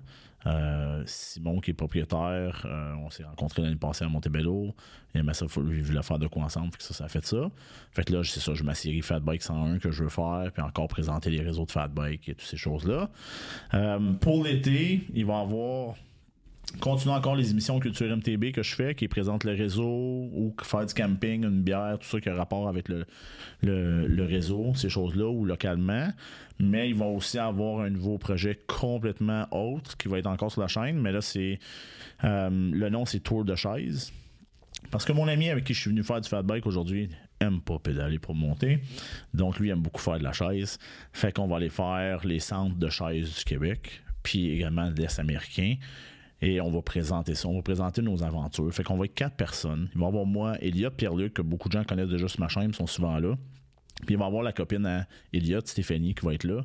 Euh, Simon, qui est propriétaire, on s'est rencontrés l'année passée à Montebello. Il aimait ça, il voulait faire de quoi ensemble, fait que ça, ça a fait ça. Fait que là, c'est ça, j'ai ma série Fat Bike 101 que je veux faire, puis encore présenter les réseaux de Fat Bike et toutes ces choses-là. Pour l'été, il va y avoir. Continuer encore les émissions Culture MTB que je fais, qui présentent le réseau ou faire du camping, une bière, tout ça qui a rapport avec le, réseau, ces choses-là, ou localement. Mais il va aussi avoir un nouveau projet complètement autre qui va être encore sur la chaîne. Mais là, c'est. euh, le nom, c'est Tour de chaise. Parce que mon ami avec qui je suis venu faire du fat bike aujourd'hui aime pas pédaler pour monter. Donc lui aime beaucoup faire de la chaise. Fait qu'on va aller faire les centres de chaise du Québec, puis également de l'Est américain. Et on va présenter ça. On va présenter nos aventures. Fait qu'on va être quatre personnes. Il va avoir moi, Elliot, Pierre-Luc, que beaucoup de gens connaissent déjà sur ma chaîne, ils sont souvent là. Puis il va y avoir la copine à Elliot, Stéphanie, qui va être là.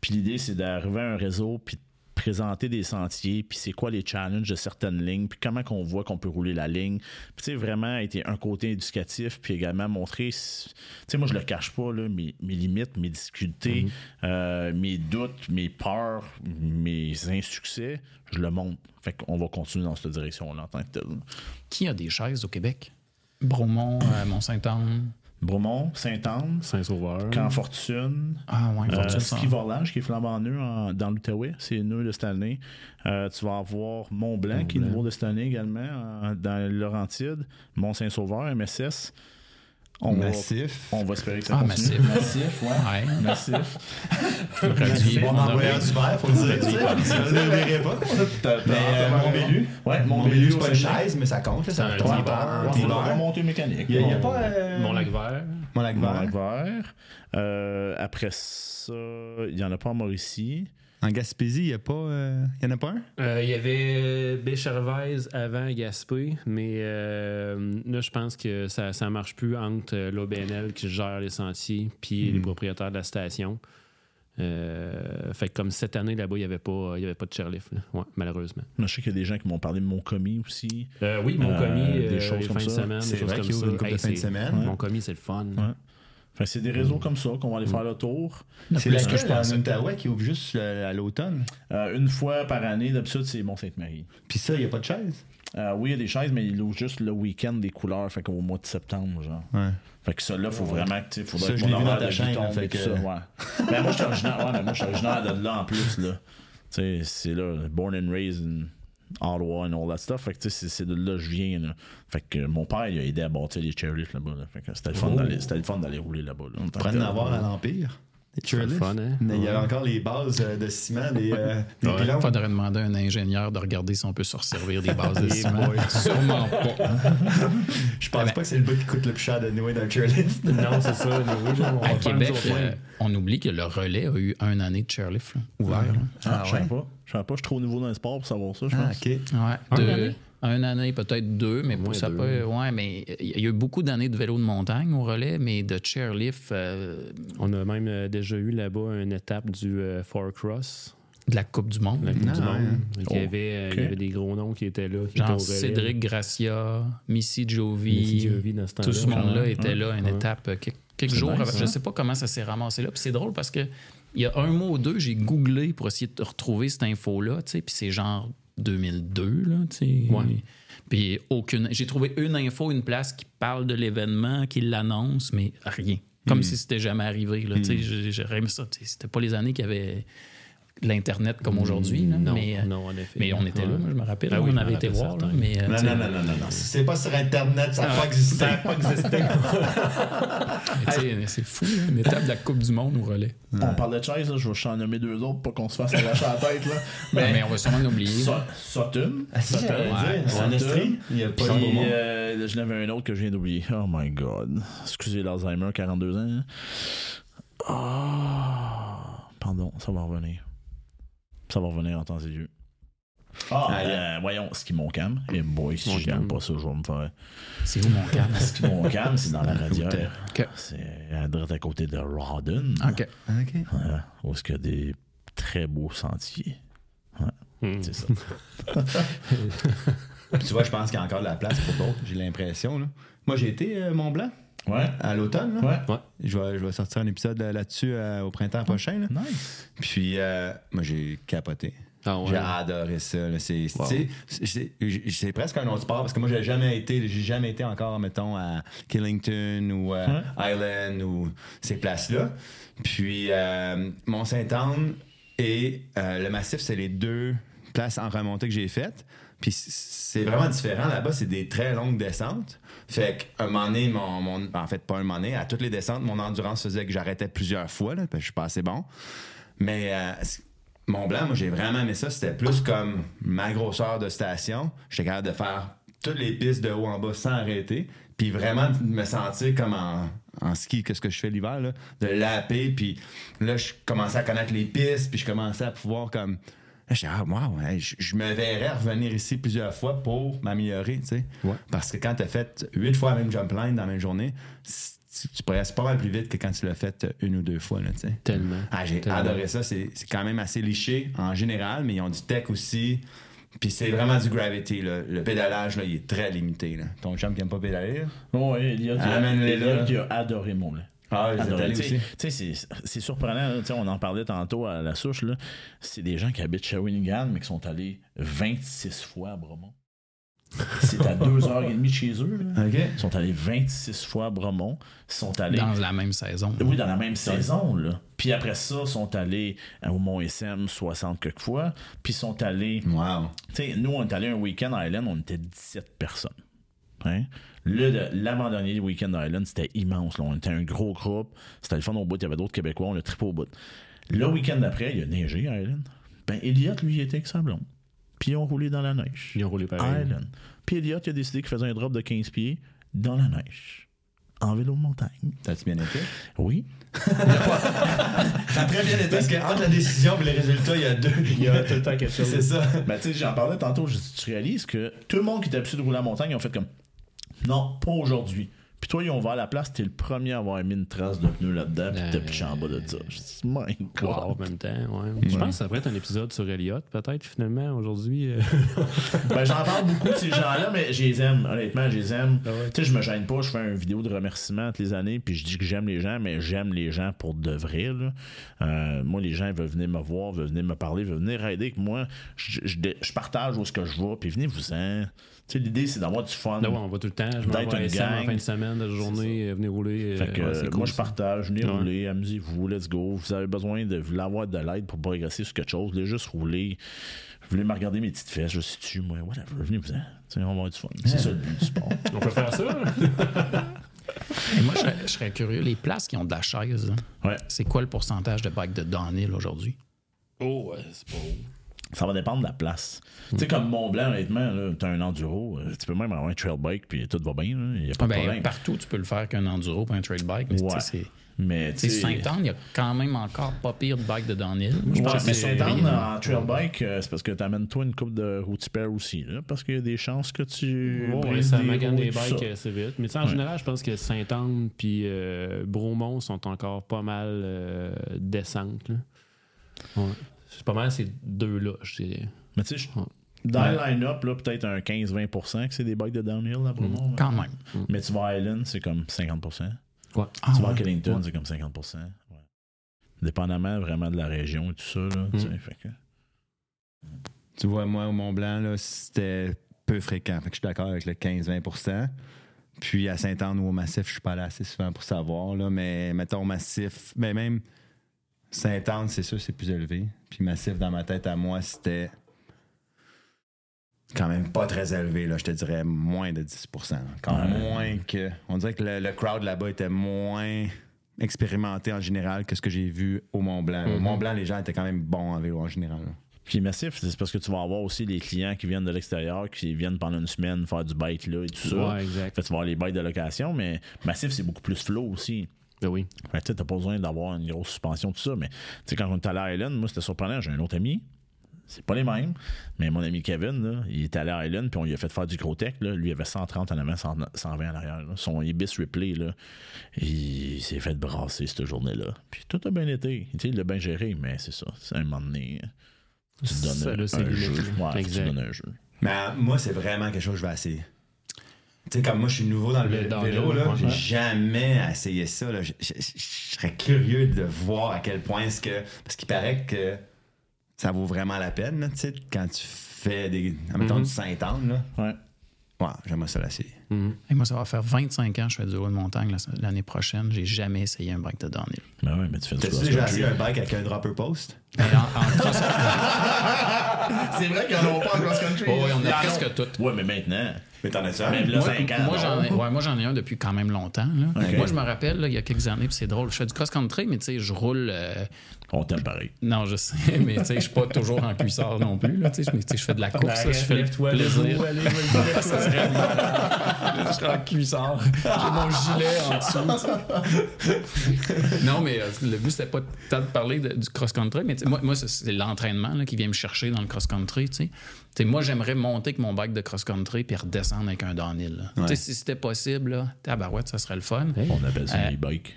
Puis l'idée, c'est d'arriver à un réseau, puis présenter des sentiers, puis c'est quoi les challenges de certaines lignes, puis comment qu'on voit qu'on peut rouler la ligne. Puis tu sais, vraiment, été un côté éducatif, puis également montrer, tu sais, moi, je le cache pas, là, mes, mes limites, mes difficultés, euh, mes doutes, mes peurs, mes insuccès, je le montre. Fait qu'on va continuer dans cette direction-là en tant que tel. Qui a des chaises au Québec? Bromont, euh, Mont-Saint-Anne? Bromont, Saint-Anne, Saint-Sauveur. Camp Fortune, Ah ouais, Euh, Fortune, ski Vorlage qui est flambant en- dans l'Outaouais, c'est nœud de cette année. Euh, tu vas avoir Mont Blanc qui est Mont-Blanc. nouveau de cette année également en- dans le Laurentide, Mont Saint-Sauveur, MSS. On va, Massif. on va espérer que ça Ah, continue. massif. Massif, ouais. Ouais. Massif. Bon on aurait- envoyeur du verre, faut le dire. Je ne le verrai pas. Mais euh, Montbélu. Ouais, Montbélu, c'est pas une chaise, mais ça compte. C'est un un petit T-bar. bar. Ouais, un on va T-bar. monter mécanique. Il n'y a, pas. euh, Mont-Lac-Vert. Mont-Lac-Vert. Mont-Lac-Vert. Euh, après ça, il n'y en a pas en Mauricie. En Gaspésie, il n'y euh, y en a pas un? Euh, Il y avait Béchervaise avant Gaspé, mais euh, là, je pense que ça ne marche plus entre l'OBNL qui gère les sentiers puis les propriétaires de la station. Euh, fait que comme cette année là-bas, il n'y avait, pas- y avait pas de chairlift, là. Ouais, malheureusement. Moi, je sais qu'il y a des gens qui m'ont parlé de mon commis aussi. Euh, oui, mon Euh, commis, des choses comme de C'est choses vrai comme qu'il ouvre ça. une couple de semaine. Mon commis, c'est le fun. Ouais. Fait que c'est des réseaux comme ça qu'on va aller faire le tour. C'est plus que laquelle je pensais. en Outaouais qui ouvre juste à l'automne? Euh, une fois par année, d'habitude, c'est Mont-Sainte-Marie. Puis ça, il n'y a pas de chaise? Euh, oui, il y a des chaises, mais il ouvre juste le week-end des couleurs, fait qu'au mois de septembre, genre. Ouais. Fait que ça, là, faut vraiment que, tu sais, faudrait Ça, que mon horaire de chaîne, tombe fait que- ça, ouais. ben, moi, je suis originaire, ouais, mais moi, je suis originaire de là, en plus, là. Tu sais, c'est là, born and raised in Ottawa and all that stuff. Fait que, c'est- de là que je viens, là. Fait que mon père, il a aidé à bâtir les chairlifts là-bas, là. Fait que c'était le fun Oh. d'aller, c'était le fun d'aller rouler là-bas, là. en tant Prends que en tel. avoir à l'Empire? Fun, hein? Mais il y avait encore les bases euh, de ciment, des, euh, des Ouais. pylônes. Faudrait demander à un ingénieur de regarder si on peut se resservir des bases de Eh ciment. Sûrement pas. Je pense pas que c'est le bout qui coûte le plus cher de nouer d'un chairlift. Non, c'est ça. on À Québec, euh, on oublie que le relais a eu un année de chairlift là, ouvert. là. Ah, Ah, je sais ouais? pas. Je sais pas, je suis trop nouveau dans le sport pour savoir ça, je Ah, pense. ok. Ouais, de- année? un année, peut-être deux, mais Moins ça deux. peut. Ouais, mais il y a eu beaucoup d'années de vélo de montagne au relais, mais de chairlift, euh, On a même euh, déjà eu là-bas une étape du euh, Four Cross, de la Coupe du Monde. la Coupe Ah, du Monde. ouais. Donc, Il, y Oh, avait, euh, il y avait des gros noms qui étaient là. Qui Genre. Cédric Gracia, Missy Jovi, Missy Jovi dans ce tout ce monde-là Ouais, était là, une ouais. étape, quelques, jours. nice, avant. Je hein? sais pas comment ça s'est ramassé là. Puis c'est drôle parce que il y a un mois ou deux, j'ai googlé pour essayer de retrouver cette info-là, tu sais, puis c'est genre 2002, là, tu sais. Ouais. Puis aucune. J'ai trouvé une info, une place qui parle de l'événement, qui l'annonce, mais rien. Comme si c'était jamais arrivé, là, j'ai- J'aurais aimé ça. C'était pas les années qu'il y avait l'Internet comme aujourd'hui, Non, mais, euh, non, en effet. mais on était là, Ouais. je me rappelle. Ah là, oui, on avait été voir, là, mais. euh, Non, non, non, non, non, non. Si c'est pas sur Internet, ça n'a pas existé. Ça n'a pas existé. C'est fou, là, une étape de la Coupe du Monde au relais. On parle de chaise, là, je vais en nommer deux autres, pas qu'on se fasse arracher la tête, là. Mais, mais on va sûrement l'oublier. Sutton. Ah, Sutton. Estrie, il n'y a pas de Puis, beau monde. euh, je n'avais un autre que je viens d'oublier. Oh my god. Excusez l'Alzheimer, 42 ans. hein. Ah. Pardon, ça va revenir. Ça va revenir en temps et lieu. Ah, Ah, euh, voyons, ski mon cam. Et boy, si Mon je n'aime Cam. pas ça, je vais me faire. C'est où mon câble? Ski mon cam, c'est dans la radière. Ok. C'est à droite à côté de Rawdon. OK. OK. Ouais, où est-ce qu'il y a des très beaux sentiers. Hmm. C'est ça. Puis tu vois, je pense qu'il y a encore de la place pour d'autres, j'ai l'impression. là. Moi, j'ai été euh, Mont Blanc Ouais. à l'automne. Ouais. Ouais. Je, vais, je vais sortir un épisode euh, là-dessus euh, au printemps prochain. là. Nice. Puis, euh, moi, j'ai capoté. Ah ouais. J'ai adoré ça. C'est Wow. presque un autre sport parce que moi, j'ai jamais été, j'ai jamais été encore, mettons, à Killington ou euh, Island ou ces places-là. Puis, euh, Mont-Saint-Anne et euh, le Massif, c'est les deux places en remontée que j'ai faites. Puis c'est vraiment différent. Là-bas, c'est des très longues descentes. Fait qu'à un moment donné, mon, mon- en fait, pas un moment donné, à toutes les descentes, mon endurance faisait que j'arrêtais plusieurs fois, là, je suis pas assez bon. Mais euh, Mont Blanc, moi, j'ai vraiment aimé ça. C'était plus comme ma grosseur de station. J'étais capable de faire toutes les pistes de haut en bas sans arrêter. Puis vraiment me sentir comme en, en ski, qu'est-ce que je fais l'hiver, là, de laper. Puis là, je commençais à connaître les pistes. Puis je commençais à pouvoir comme. Là, j'étais, ah, wow, hey, je, je me verrais revenir ici plusieurs fois pour m'améliorer, tu sais. Ouais. Parce que quand tu as fait huit fois la même jump line dans la même journée, tu, tu progresses pas mal plus vite que quand tu l'as fait une ou deux fois, là, tu sais. Tellement. Ah, j'ai adoré ça. C'est c'est quand même assez liché en général, mais ils ont du tech aussi. Puis c'est vraiment du gravity. là. Le pédalage, là, il est très limité. Là. Ton chum qui aime pas pédaler? là? Oh, oui, Elliot, il a-. Elliot, il a adoré mon blanc. Ah, ils étaient allés aussi. sais, c'est- surprenant. là. On en parlait tantôt à la souche. là. C'est des gens qui habitent Shawinigan, mais qui sont allés 26 fois à Bromont. C'est à 2h30 de chez eux. Ils sont allés 26 fois à Bromont. Ils sont allés. Dans la même saison. Oui, dans la même saison, là. Puis après ça, ils sont allés au Mont-SM 60 quelques fois. Puis ils sont allés Wow. tu sais, nous, on est allé un week-end à Island, on était 17 personnes. Hein? L'avant-dernier week-end à Island, c'était immense. là. On était un gros groupe. C'était le fun au bout. Il y avait d'autres Québécois. On a trippé au bout. Le week-end d'après, il a neigé à Island. Ben, Elliot, lui, il était avec sa blonde. Puis ils ont roulé dans la neige. Ils ont roulé pareil. Island. Puis Elliot, il a décidé qu'il faisait un drop de 15 pieds dans la neige. en vélo de montagne. T'as-tu bien été? Oui. Ça a très bien été parce qu'entre la décision et les résultats, il y a deux. Il y a tout le temps quelque chose. C'est ça. Ben, tu sais, j'en parlais tantôt, je dis, tu réalises que tout le monde qui était habitué de rouler à la montagne, ils ont fait comme non, pas aujourd'hui. Puis toi, ils ont ouvert la place, t'es le premier à avoir mis une trace de pneu là-dedans, puis t'as Euh, piché en bas de ça. Je dis, my Wow, en God. même temps, ouais. Je pense que ça pourrait être un épisode sur Elliott, peut-être, finalement, aujourd'hui. euh. Ben, j'en parle beaucoup de ces gens-là, mais je les aime. Honnêtement, je les aime. Ah ouais. Tu sais, je me gêne pas. Je fais une vidéo de remerciement toutes les années, puis je dis que j'aime les gens, mais j'aime les gens pour de vrai. là. Euh, moi, les gens ils veulent venir me voir, veulent venir me parler, veulent venir aider. Que moi, je, je, je partage où est-ce que je vais, puis venez-vous-en. Tu sais, l'idée, c'est d'avoir du fun. Ouais, on va tout le temps. Je D'être une SM en gang. fin de semaine, de journée, euh, venez rouler. Fait que, euh, ouais, c'est euh, cool, moi, je partage, venez Ouais. rouler, amusez-vous, let's go. Vous avez besoin de vous avoir de l'aide pour progresser sur quelque chose, voulez juste rouler. Vous voulez me regarder mes petites fesses, je suis dessus, moi, whatever, venez-vous-en. On va avoir du fun. C'est ça le but du sport. On peut faire ça. Et moi, je serais, je serais curieux. Les places qui ont de la chaise, Ouais. c'est quoi le pourcentage de bikes de downhill aujourd'hui? oh, ouais, c'est pas Ça va dépendre de la place. Tu sais, comme Mont Blanc, honnêtement, là, t'as un enduro, euh, tu peux même avoir un trail bike, puis tout va bien, là, il n'y a pas Ah de ben, problème. partout, tu peux le faire qu'un enduro ou un trail bike. Mais tu Ouais. c'est- Mais tu tu Saint-Anne, il y a quand même encore pas pire de bikes de downhill. Moi, je Ouais, pense que mais rien. en trail bike, euh, c'est parce que t'amènes toi une coupe de route pair aussi, là, parce qu'il y a des chances que tu. Ouais, brises ça des magane des tout bikes assez vite. Mais tu en Ouais. général, je pense que Sainte-Anne puis euh, Bromont sont encore pas mal euh, descentes. là. Ouais. C'est pas mal ces deux-là, je dirais. Mais tu sais, je- Ouais. dans le line-up, là, peut-être un 15-20% que c'est des bikes de downhill, là, pour moi. Quand même. Mais tu vas à Island, c'est comme 50%. Ouais. Ah, tu vas à ouais. Killington, c'est comme 50%. Ouais. Dépendamment vraiment de la région et tout ça. Là, tu sais, fait que- Tu vois, moi, au Mont-Blanc, là, c'était peu fréquent. Fait que je suis d'accord avec le 15-20% Puis à Saint-Anne ou au Massif, je suis pas allé assez souvent pour savoir. Là, mais mettons au Massif, mais même Saint-Anne, c'est sûr, c'est plus élevé. Puis Massif, dans ma tête, à moi, c'était quand même pas très élevé. Là, je te dirais moins de 10% Quand Ouais. moins que. On dirait que le, le crowd là-bas était moins expérimenté en général que ce que j'ai vu au Mont-Blanc. Au Mont-Blanc, les gens étaient quand même bons en vélo en général. là. Puis Massif, c'est parce que tu vas avoir aussi les clients qui viennent de l'extérieur, qui viennent pendant une semaine faire du bike là et tout ça. Ouais, exact. Fait que tu vas avoir les bikes de location, mais Massif, c'est beaucoup plus flow aussi. Ben oui. Fait que tu sais, t'as pas besoin d'avoir une grosse suspension, tout ça. Mais tu sais, quand on est allé à Island, moi, c'était surprenant. J'ai un autre ami. C'est pas les mêmes. Mais mon ami Kevin, là, il est allé à Island, puis on lui a fait faire du gros tech. Là. Lui, il avait 130 en avant, 100 120 en arrière. là. Son Ibis Replay, là, il s'est fait brasser cette journée-là. Puis tout a bien été. Tu sais, il l'a bien géré, mais c'est ça. C'est un moment donné. Tu te donnes Ça, un, là, c'est un jeu. Ouais, tu Exact. donnes un jeu. Mais euh, moi, c'est vraiment quelque chose que je vais essayer. Tu sais, comme moi, je suis nouveau dans le, vélo, là, j'ai jamais essayé ça. là. Je, je- je- je serais curieux de voir à quel point est-ce que. Parce qu'il paraît que ça vaut vraiment la peine, là, tu sais, quand tu fais des. Mettons Mhm. du Saint-Anne, là. Ouais. Ouais, j'aimerais ça l'essayer. Et moi, ça va faire 25 ans que je fais du haut de montagne la- l'année prochaine. J'ai jamais essayé un bike de downhill. Mais ouais, mais tu fais du T'as-tu déjà essayé un bike avec un dropper post? Mais en, en cross C'est vrai qu'ils en ont pas en cross-country. Oh, oui, on a en presque tout. Ouais, mais maintenant. Mais t'en as-tu un? Là, Moi, 5 ans. moi, j'en ai, ouais, un depuis quand même longtemps. là. Moi, je me rappelle, là, il y a quelques années, puis c'est drôle. Je fais du cross-country, mais tu sais, je roule. euh, On t'aime pareil. non, je sais, mais tu sais, je suis pas toujours en cuissard non plus. Là, tu sais, je fais de la course, je fais le plaisir. Ça serait malade. Je suis en cuissard. J'ai mon gilet en dessous. non, mais euh, le but, c'était pas tant de parler de- du cross-country, mais tu sais, moi, moi c'est- l'entraînement qui vient me chercher dans le cross-country. tu sais. Tu moi, j'aimerais monter avec mon bike de cross-country puis redescendre avec un downhill. Tu Si c'était possible, là, tabarouette, ça serait le fun. On appelle ça Euh, un e-bike.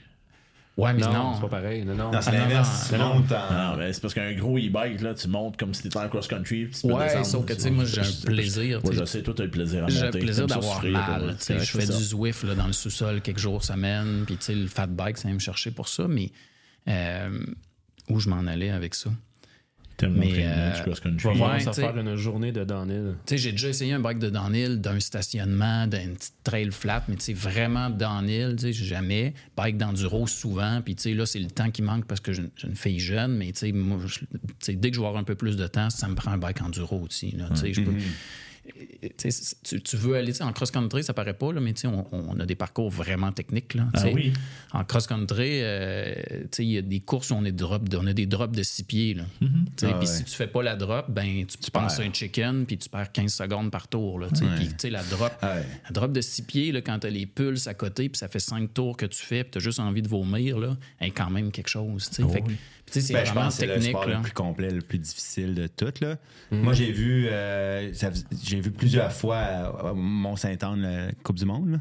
Ouais, mais Non, non. c'est pas pareil. Non, non. Non, c'est Ah, l'inverse. non, Tu non. montes en- Non, mais c'est parce qu'un gros e-bike, là, tu montes comme si t'étais en cross-country. tu Ouais, descendre. sauf que, tu sais, moi, j'ai un plaisir, Moi, tu je sais. toi, t'as le plaisir à monter. J'ai le plaisir d'avoir mal. tu Je fais du. Zwift là, dans le sous-sol quelques jours semaine. Puis tu sais, le fat bike, ça vient me chercher pour ça. Mais euh, où je m'en allais avec ça? T'aimes Mais, euh, du Tu ça t'sais. faire une journée de downhill. Tu sais, j'ai déjà essayé un bike de downhill, d'un stationnement, d'une petite trail flat, mais tu sais, vraiment downhill, tu sais, jamais. Bike d'enduro souvent, puis tu sais, là, c'est le temps qui manque parce que j'ai une fille jeune, mais tu sais, dès que je vais avoir un peu plus de temps, ça me prend un bike enduro aussi, là, tu sais, je peux- tu, sais, tu- tu veux aller tu en cross-country, ça paraît pas, là, mais tu sais, on, on a des parcours vraiment techniques. Là, tu Ah oui. En cross-country, euh, tu sais, il y a des courses où on, est drop, on a des drops de 6 pieds. là. Tu sais, Ah Puis ouais. si tu fais pas la drop, ben, tu, penses perds. à un chicken, puis tu perds 15 secondes par tour. Là, tu sais. Puis, tu la drop, Ah ouais. la drop de 6 pieds, là, quand tu as les pulses à côté, puis ça fait 5 tours que tu fais, puis tu as juste envie de vomir, là, est quand même quelque chose. tu que, tu c'est Ben, je pense que c'est le sport là. le plus complet, le plus difficile de tout. Là. Moi, j'ai vu, euh, j'ai vu plusieurs fois à, à Mont-Saint-Anne la Coupe du Monde. là.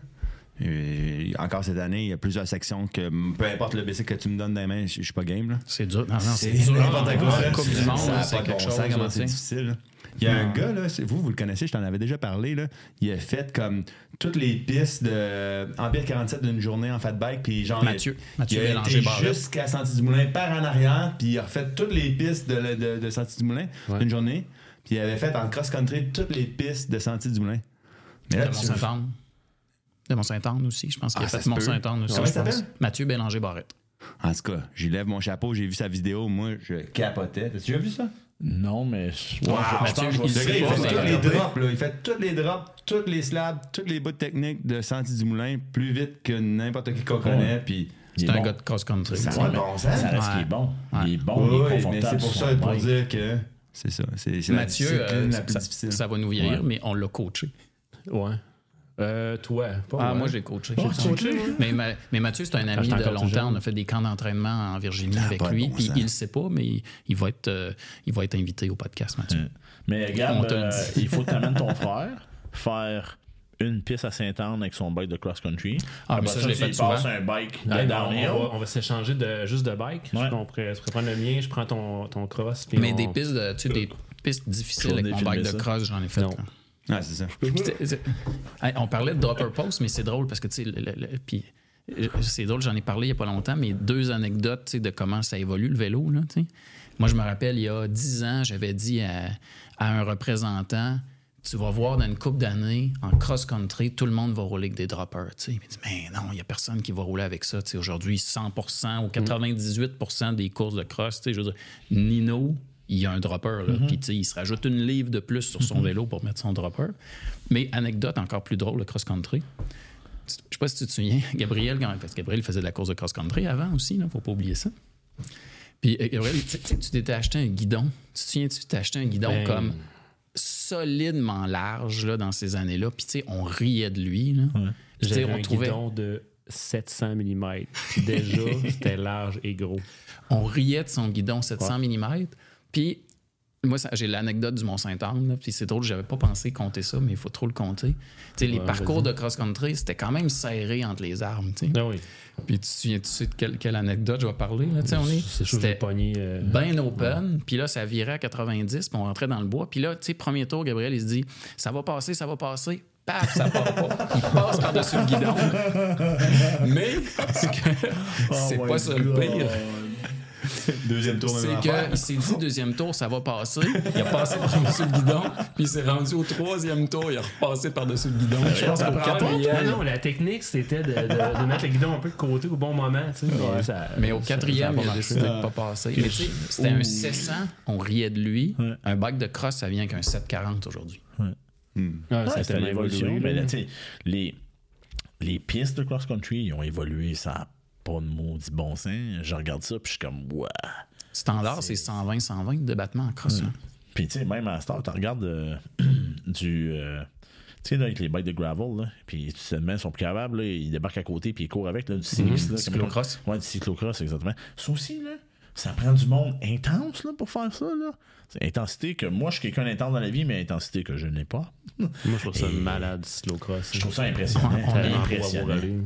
Et encore cette année, il y a plusieurs sections que peu importe le bicycle que tu me donnes dans les mains, je je suis pas game. Là. C'est dur. Non, non, c'est C'est dur. n'importe La quoi. là. Coupe du Monde, c'est quelque chose. comment c'est difficile. Il y a un gars, là, c'est- vous, vous le connaissez, je t'en avais déjà parlé, là, il a fait comme toutes les pistes de Empire 47 d'une journée en fat bike, puis genre. Mathieu. il, Mathieu il a été jusqu'à Senti-du-Moulin par en arrière, puis il a refait toutes les pistes de, la- de, de Senti-du-Moulin Ouais. d'une journée, puis il avait fait en cross-country toutes les pistes de Senti-du-Moulin. Mais là, tu-. De Mont-Saint-Anne aussi, je pense qu'il Ah, a ça fait. Mont-Saint-Anne aussi. Comment je il pense. s'appelle? Mathieu Bélanger Barrette. En tout cas, j'y lève mon chapeau, j'ai vu sa vidéo, moi, je capotais. T'as déjà vu ça? Non, mais. je- Wow, je pense Mathieu, que je vais il fait tous les drops, là. Il fait tous les drops, tous les slabs, tous les bouts techniques de Senti du Moulin plus vite que n'importe qui qu'on connaît. Puis. C'est est un bon. gars de cross-country. Ça Ouais, bon sens. Ça reste qu'il Ouais. est bon. Il est bon, Oui, il est confortable. c'est pour ça, pour dire que c'est ça. C'est c'est la Mathieu, euh, la plus ça, difficile. ça va nous vieillir, Ouais. mais on l'a coaché. Ouais. Euh, toi, pas Ah, moi. moi, j'ai coaché. coaché, mais, ma- mais Mathieu, c'est un ami j'étais de longtemps. On a fait des camps d'entraînement en Virginie Ah, avec lui. bon puis il ne sait pas, mais il, il va être, euh, il va être invité au podcast, Mathieu. Mais On regarde, euh, il faut que tu amènes ton frère faire une piste à Saint-Anne avec son bike de cross-country. Ah, mais Après ça, je l'ai tu fait souvent. passes un bike Ah, non, on va, on va s'échanger de, juste de bike. Ouais. Je, on pourrait, je pourrais prendre le mien, je prends ton, ton cross. puis Mais on- des pistes, de- tu sais, des pistes difficiles avec mon bike de ça. cross, j'en ai fait. Non. Ah, c'est ça. Puis Hey, on parlait de dropper post, mais c'est drôle parce que, tu sais, le- le- le- puis, euh, c'est drôle, j'en ai parlé il n'y a pas longtemps, mais deux anecdotes de comment ça évolue le vélo. Là. Moi, je me rappelle, il y a dix ans, j'avais dit à, à un représentant Tu vas voir dans une couple d'années, en cross-country, tout le monde va rouler avec des droppers. Il m'a dit Mais non, il n'y a personne qui va rouler avec ça. Aujourd'hui, 100% ou 98% des courses de cross, tu sais, je veux dire, Nino, il y a un dropper. Là. Puis, tu sais, il se rajoute une livre de plus sur son vélo pour mettre son dropper. Mais anecdote encore plus drôle, le cross-country. Je sais pas si tu te souviens, Gabriel, quand, parce que Gabriel faisait de la course de cross-country avant aussi, il ne faut pas oublier ça. Puis, euh, Gabriel, tu t'étais acheté un guidon. Tu te souviens, tu t'es acheté un guidon Ben. comme solidement large là, dans ces années-là? Puis, tu sais, on riait de lui. Là. On un trouvait. guidon de 700 mm. Puis déjà, c'était large et gros. on riait de son guidon 700 mm. Puis, moi, j'ai l'anecdote du Mont-Saint-Anne. Puis c'est drôle, j'avais pas pensé compter ça, mais il faut trop le compter. Tu sais, les Ouais, parcours de cross-country, c'était quand même serré entre les sais. Ah oui. Puis tu te souviens, tu sais de quelle, quelle anecdote je vais parler? Là, on est, c'était euh, bien open. Puis là, ça virait à 90, puis on rentrait dans le bois. Puis là, tu sais, premier tour, Gabriel, il se dit ça va passer, ça va passer. Paf, ça part pas. Il passe par-dessus le guidon. Mais que- c'est Oh pas ça le pire. Deuxième tour, C'est qu'il s'est dit deuxième tour, ça va passer. Il a passé par-dessus le guidon, puis il s'est rendu au troisième tour, il a repassé par-dessus le guidon. Je pense qu'au Non, quatrième. non, la technique, c'était de, de- de mettre le guidon un peu de côté au bon moment. tu sais, Mais, ça- Mais au quatrième, il a décidé de ne pas passer. Mais tu sais, c'était un 700, on riait de lui. Un bike de cross, ça vient avec un 740 aujourd'hui. Ah, Ouais, c'était l'évolution. Mais là. sais, les, les pistes de cross-country, ils ont évolué. Ça pas de maudit bon sens. Je regarde ça, puis je suis comme, ouais. Standard, c'est 120-120 de battement en cross. hein. Puis, tu sais, même à Star, tu regardes euh, du. euh, tu sais, avec les bikes de gravel, là, puis tu te mets, ils sont plus capables, là, ils débarquent à côté, puis ils courent avec, là, du cycliste. là, Cyclocross. comme- Ouais, du cyclocross, exactement. Ça aussi, là, ça prend du monde intense, là, pour faire ça, là intensité que moi, je suis quelqu'un d'intense dans la vie, mais intensité que je n'ai pas. moi, je trouve ça malade, cyclocross. Je trouve ça impressionnant.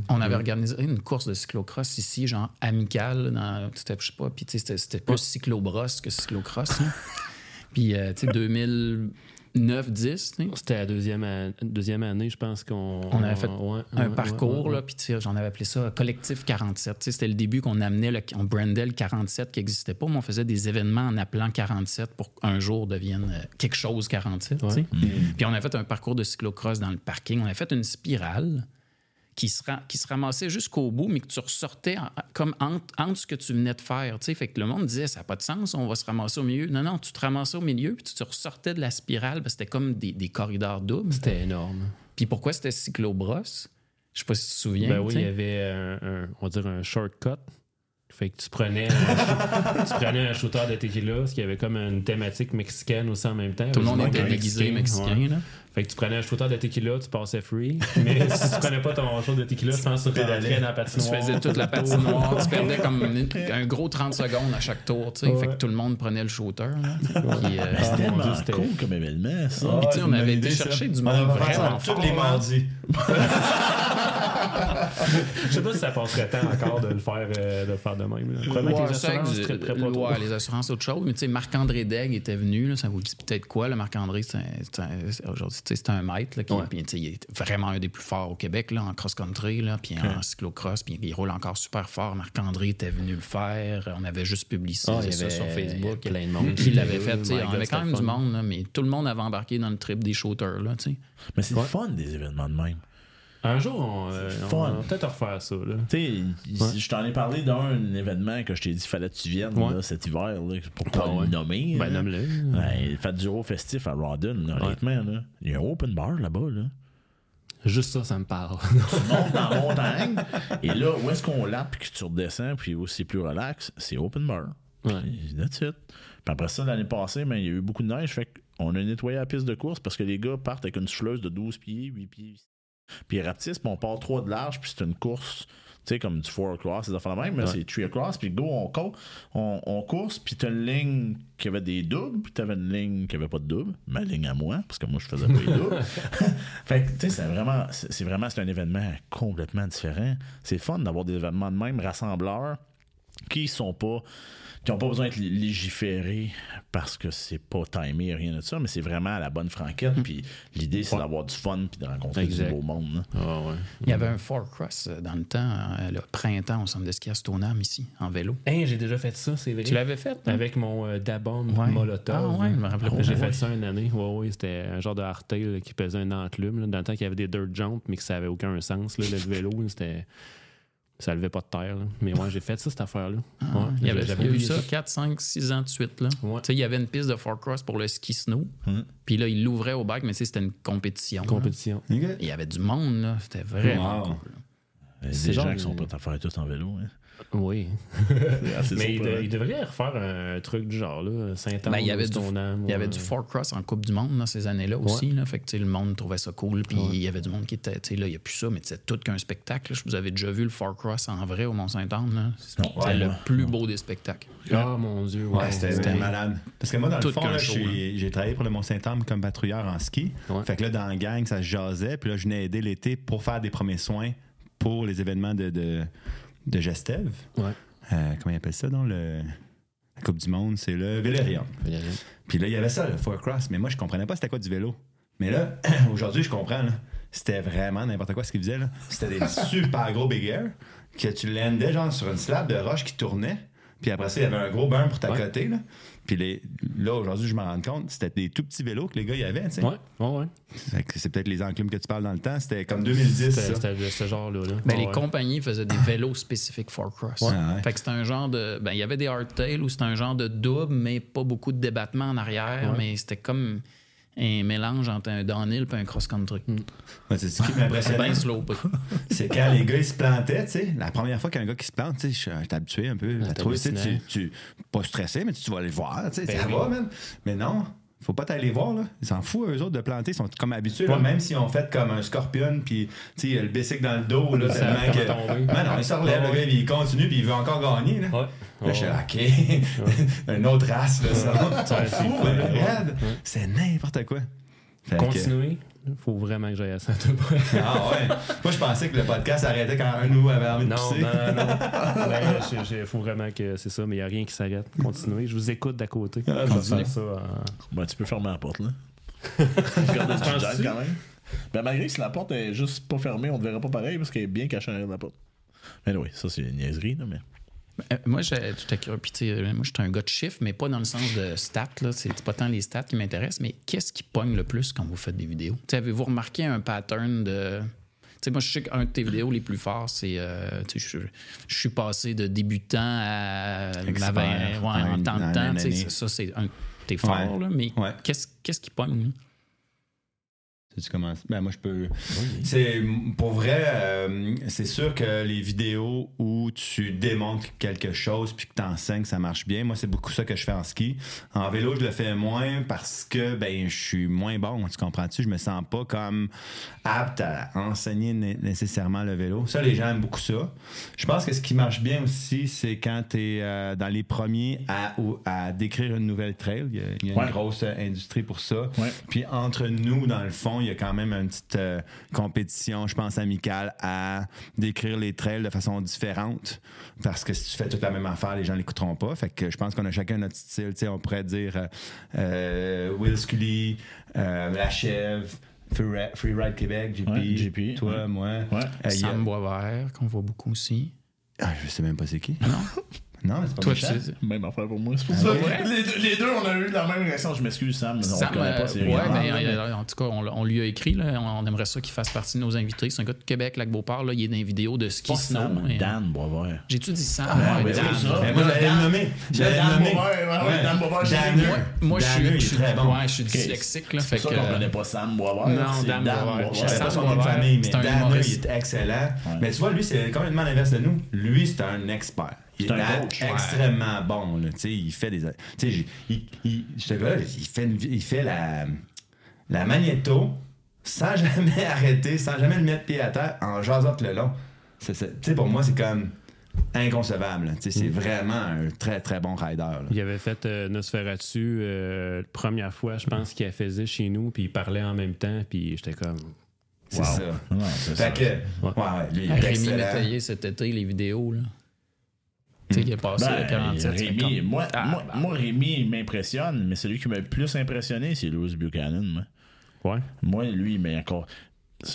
On, avait organisé une course de cyclocross ici, genre amicale, dans, je sais pas, puis c'était pas cyclobross que cyclocross. Hein. puis, euh, tu sais, 2000. 9, 10. C'était la deuxième, deuxième année, je pense qu'on. On avait fait un parcours, j'en avais appelé ça Collectif 47. C'était le début qu'on amenait, le, on brandait le 47 qui n'existait pas, mais on faisait des événements en appelant 47 pour qu'un jour devienne euh, quelque chose 47. Puis on a fait un parcours de cyclocross dans le parking. On a fait une spirale qui se, qui se ramassait jusqu'au bout, mais que tu ressortais en- comme entre, entre ce que tu venais de faire. tu sais. Fait que le monde disait, ça n'a pas de sens, on va se ramasser au milieu. Non, non, tu te ramassais au milieu, puis tu te ressortais de la spirale, parce que c'était comme des, des corridors doubles. C'était énorme. Puis pourquoi c'était cyclobrosse? Je sais pas si tu te souviens. Ben oui, il y avait un, un- on va dire un shortcut. Fait que tu prenais un, tu prenais un shooter de tequila, parce qu'il y avait comme une thématique mexicaine aussi en même temps. Tout le monde était déguisé mexicain. ouais. là. Fait que tu prenais un shooter de tequila, tu passais free. Mais si tu prenais pas ton shooter de tequila, je pense que tu rentrais dans la Tu patinoire. faisais toute la patinoire, tu perdais comme une- un gros 30 secondes à chaque tour. tu sais. Fait que tout le monde prenait le shooter. là, tu. Puis, euh, Ah, c'était- cool comme événement, ça. Puis, tu sais, on avait été chercher du monde vraiment tous les mardis. Je sais pas si ça passerait temps encore de le faire, euh, de le faire de même. là. Probablement que Ouais, les assurances seraient pas ouais, les assurances, autre chose. Mais tu sais, Marc-André Degg était venu, là, ça vous dit peut-être quoi, le Marc-André, aujourd'hui, tu c'est un maître, là, qui, Ouais. puis, tu sais, il est vraiment un des plus forts au Québec, là, en cross-country, là, puis en cyclocross, puis il roule encore super fort. Marc-André était venu le faire, on avait juste publicisé Ah, il y ça avait sur Facebook. plein de monde. Qui l'avait fait, God, avait quand même du monde, là, mais tout le monde avait embarqué dans le trip des shooters, là. Mais c'est le fun des événements de même. Un jour, on, euh, on va peut-être refaire ça. Là. Tu sais, il- je t'en ai parlé d'un événement que je t'ai dit fallait que tu viennes Ouais. là, cet hiver, là, pour pas Ah ouais. le nommer. Ben, là. nomme-le. Ouais, Faites du Euro festif à Rawdon, honnêtement. Là. Il y a un open bar là-bas. Là. Juste ça, ça me parle. Tu montes dans la montagne, et là, où est-ce qu'on l'a, puis que tu redescends, puis où c'est plus relax, c'est open bar. Ouais. Puis That's it. Puis après ça, l'année passée, ben, il y a eu beaucoup de neige, fait qu'on a nettoyé la piste de course parce que les gars partent avec une souffleuse de 12 pieds, 8 pieds. Puis puis on part 3 de large, puis c'est une course, tu sais, comme du 4 across, ces affaires même, mais c'est 3 across, puis go, on, court, on, on course, puis t'as une ligne qui avait des doubles, puis t'avais une ligne qui avait pas de double, ma ligne à moi, parce que moi je faisais pas les doubles. fait que, tu sais, c'est vraiment, c'est c'est vraiment, c'est un événement complètement différent. C'est fun d'avoir des événements de même, rassembleurs, qui sont pas qui n'ont pas besoin d'être légiférés parce que c'est pas timé rien de ça mais c'est vraiment à la bonne franquette puis l'idée c'est d'avoir du fun puis de rencontrer Exact. du beau monde là. Ah ouais. Il y avait un Four Cross euh, dans le temps, euh, le printemps au centre de ski à Stoneham, ici, en vélo. Hey, j'ai déjà fait ça, c'est vrai. Tu l'avais fait? hein? Avec mon euh, Dabon Ouais. Molotov. Ah ouais, je me rappelle pas. J'ai fait ça une année. Ouais, ouais, c'était un genre de hardtail là, qui pesait un enclume. là, dans le temps qu'il y avait des dirt jumps, mais que ça avait aucun sens. Là, le vélo, c'était. Ça levait pas de terre. là. Mais ouais, j'ai fait ça, cette affaire-là. Ouais, Ah, Il y avait j'avais oublié ça 4, 5, 6 ans de suite. Là. Ouais. Tu sais, Il y avait une piste de four cross pour le ski snow. Mm. Puis là, il l'ouvrait au bike, mais c'était une compétition. Compétition. Il y avait du monde, là. C'était vraiment Wow. cool. Des gens genre qui sont prêts à faire tout en vélo hein. Oui. C'est Mais il, surprenant. de- il devrait refaire un truc du genre, là. Saint-Anne, Ben, il y avait du- Stoneham, Il y avait du four cross en Coupe du Monde dans ces années-là aussi. Là. Fait que le monde trouvait ça cool. Puis il y avait du monde qui était. Là, il n'y a plus ça, mais c'était tout qu'un spectacle. là. Vous avais déjà vu le four cross en vrai au Mont-Saint-Anne. C'était ouais, le ouais. plus beau des spectacles. Ah, mon Dieu. Ouais, Ouais, c'était malade. Parce que moi, dans le tout fond, show, suis- j'ai travaillé pour le Mont-Saint-Anne comme patrouilleur en ski. Ouais. Fait que là, dans la gang, ça se jasait. Puis là, je venais aider l'été pour faire des premiers soins pour les événements de, de, de Gestev. Ouais. Euh, comment ils appellent ça, dans le... la Coupe du Monde? C'est le Vélérium. Puis là, il y avait ça, le four cross. Mais moi, je comprenais pas c'était quoi du vélo. Mais là, aujourd'hui, je comprends. là. C'était vraiment n'importe quoi ce qu'ils faisaient. C'était des super gros big air que tu landais genre sur une slab de roche qui tournait. Puis après ça, il y avait un gros burn pour t'accoter. Là. Puis les, là, aujourd'hui, je me rends compte, c'était des tout petits vélos que les gars y avaient. tu sais. Ouais, ouais, ouais. C'est peut-être les enclumes que tu parles dans le temps. C'était comme 2010. C'était ce genre-là. là. Ben, Ouais, les ouais. compagnies faisaient des vélos spécifiques for cross. Ouais, ouais. Fait que c'était un genre de. Ben, il y avait des hardtails où c'était un genre de double, mais pas beaucoup de débattement en arrière. Ouais. Mais c'était comme un mélange entre un downhill et un cross-country. Ouais, c'est ce qui C'est m'impressionnait. bien slow. c'est quand les gars ils se plantaient, tu sais. La première fois qu'un gars qui se plante, tu sais, je suis habitué un peu t'es trouver, tu tu, pas stressé, mais tu, tu vas aller le voir, tu sais, Ben ça oui. va, man. Mais non, faut pas t'aller voir, là. Ils s'en foutent, eux autres, de planter. Ils sont comme habitués, là, même s'ils ont fait comme un scorpion, puis, tu sais, le bicycle dans le dos, là, Ça tellement que. Ben non, il se relève, le Ouais. gars, puis il continue, puis il veut encore gagner, là. Ouais. Là, je suis Ouais. OK. Une autre race, là, ça. Ils sont Ouais, fous, c'est n'importe quoi. Fait que- Continuer. Il faut vraiment que j'aille à près. Ah ouais. Moi, je pensais que le podcast arrêtait quand un de nous avait envie de Non, pisser. non, non. Il faut vraiment que c'est ça, mais il n'y a rien qui s'arrête. Continuez. Je vous écoute d'à côté. Ah, ça en- Ben, tu peux fermer la porte là Regarde le quand même ben malgré que si la porte est juste pas fermée on ne verrait pas pareil parce qu'elle est bien cachée derrière la porte mais oui ça c'est une niaiserie là, mais Euh, moi, j'ai- j'étais curieux. Puis, moi, j'étais un gars de chiffres, mais pas dans le sens de stats. là. C'est pas tant les stats qui m'intéressent, mais qu'est-ce qui pogne le plus quand vous faites des vidéos? Avez-vous remarqué un pattern de. Sais, moi, je sais qu'un de tes vidéos les plus forts, c'est. euh, je, je suis passé de débutant à. Expert. ouais, en temps de temps. Ça, c'est un tes Ouais. là. Mais Ouais. qu'est-ce qu'est-ce qui pogne, Tu. Ben, moi, je peux. C'est pour vrai, euh, c'est sûr que les vidéos où tu démontres quelque chose puis que tu enseignes, ça marche bien. Moi, c'est beaucoup ça que je fais en ski. En vélo, je le fais moins parce que ben je suis moins bon. Tu comprends-tu? Je me sens pas comme apte à enseigner né- nécessairement le vélo. Ça, les gens aiment beaucoup ça. Je pense que ce qui marche bien aussi, c'est quand tu es dans les premiers à, à décrire une nouvelle trail. Il y a, il y a Ouais. une grosse euh, industrie pour ça. Ouais. Puis entre nous, dans le fond, il y a quand même une petite euh, compétition, je pense, amicale à décrire les trails de façon différente. Parce que si tu fais toute la même affaire, les gens l'écouteront pas. Fait que je pense qu'on a chacun notre style. Tu sais, on pourrait dire euh, euh, Will Scully, euh, La Chèvre, Free, Freeride Québec, JP, Ouais, JP, toi, ouais. moi. Ouais. Euh, y a- Sam Boisvert, qu'on voit beaucoup aussi. Ah, je sais même pas c'est qui. Non? Non, mais c'est pas Toi, méchant. sais. Même affaire pour moi, c'est pour ça. ouais? Les, deux- les deux, on a eu la même réaction. Je m'excuse, Sam, mais on Sam, ne connaît pas. euh, C'est ouais, ben, là, mais- euh, en tout cas, on, l'a- on lui a écrit. Là, on, on aimerait ça qu'il fasse partie de nos invités. C'est un gars de Québec, Lac-Beauport. Là, il est dans les vidéos de ski Pas snow. Sam, mais- Dan Boisvert. J'ai-tu dit Sam? Ah, Ouais, ouais, Dan. c'est ça. Mais moi, j'allais le nommer. J'allais Dan le nommer. Beauvert, ouais, ouais, Dan Beauvert, j'ai Daneux. vu. Moi, moi je suis, il est je suis- très bon. ouais, je suis dyslexique. Là, C'est fait pour ça qu'on connaît pas Sam Boisvert. Non, c'est Dan Boisvert. Je savais Sam pas son nom de Boisvert, famille, mais c'est un Dan, humoriste. il est excellent. Mais tu vois, lui, c'est complètement l'inverse de nous. Lui, c'est un expert. Il C'est est un coach, ouais. extrêmement bon. Là. Tu sais, Il fait des. Tu sais, j'ai- il, il, ce gars-là, il fait, une- il fait la, la magnéto sans jamais arrêter, sans jamais le mettre pied à terre, en jasant le long. C'est- pour moi, c'est comme inconcevable. là. Tu sais, C'est vraiment un très, très bon rider. là. Il avait fait euh, Nosferatu euh, la première fois, je pense, qu'il la faisait chez nous, puis il parlait en même temps, puis j'étais comme. C'est Wow. ça. Non, c'est ça. Fait que, ouais, ouais, lui, Rémi. Métaillé cet été, les vidéos. Là. Tu sais, qui est passé Ben, à 47. c'est Rémi, comme- moi, Ah, moi, bah. moi, Rémi, il m'impressionne, mais celui qui m'a le plus impressionné, c'est Louis Buchanan. Moi, Ouais. moi lui, il m'a encore.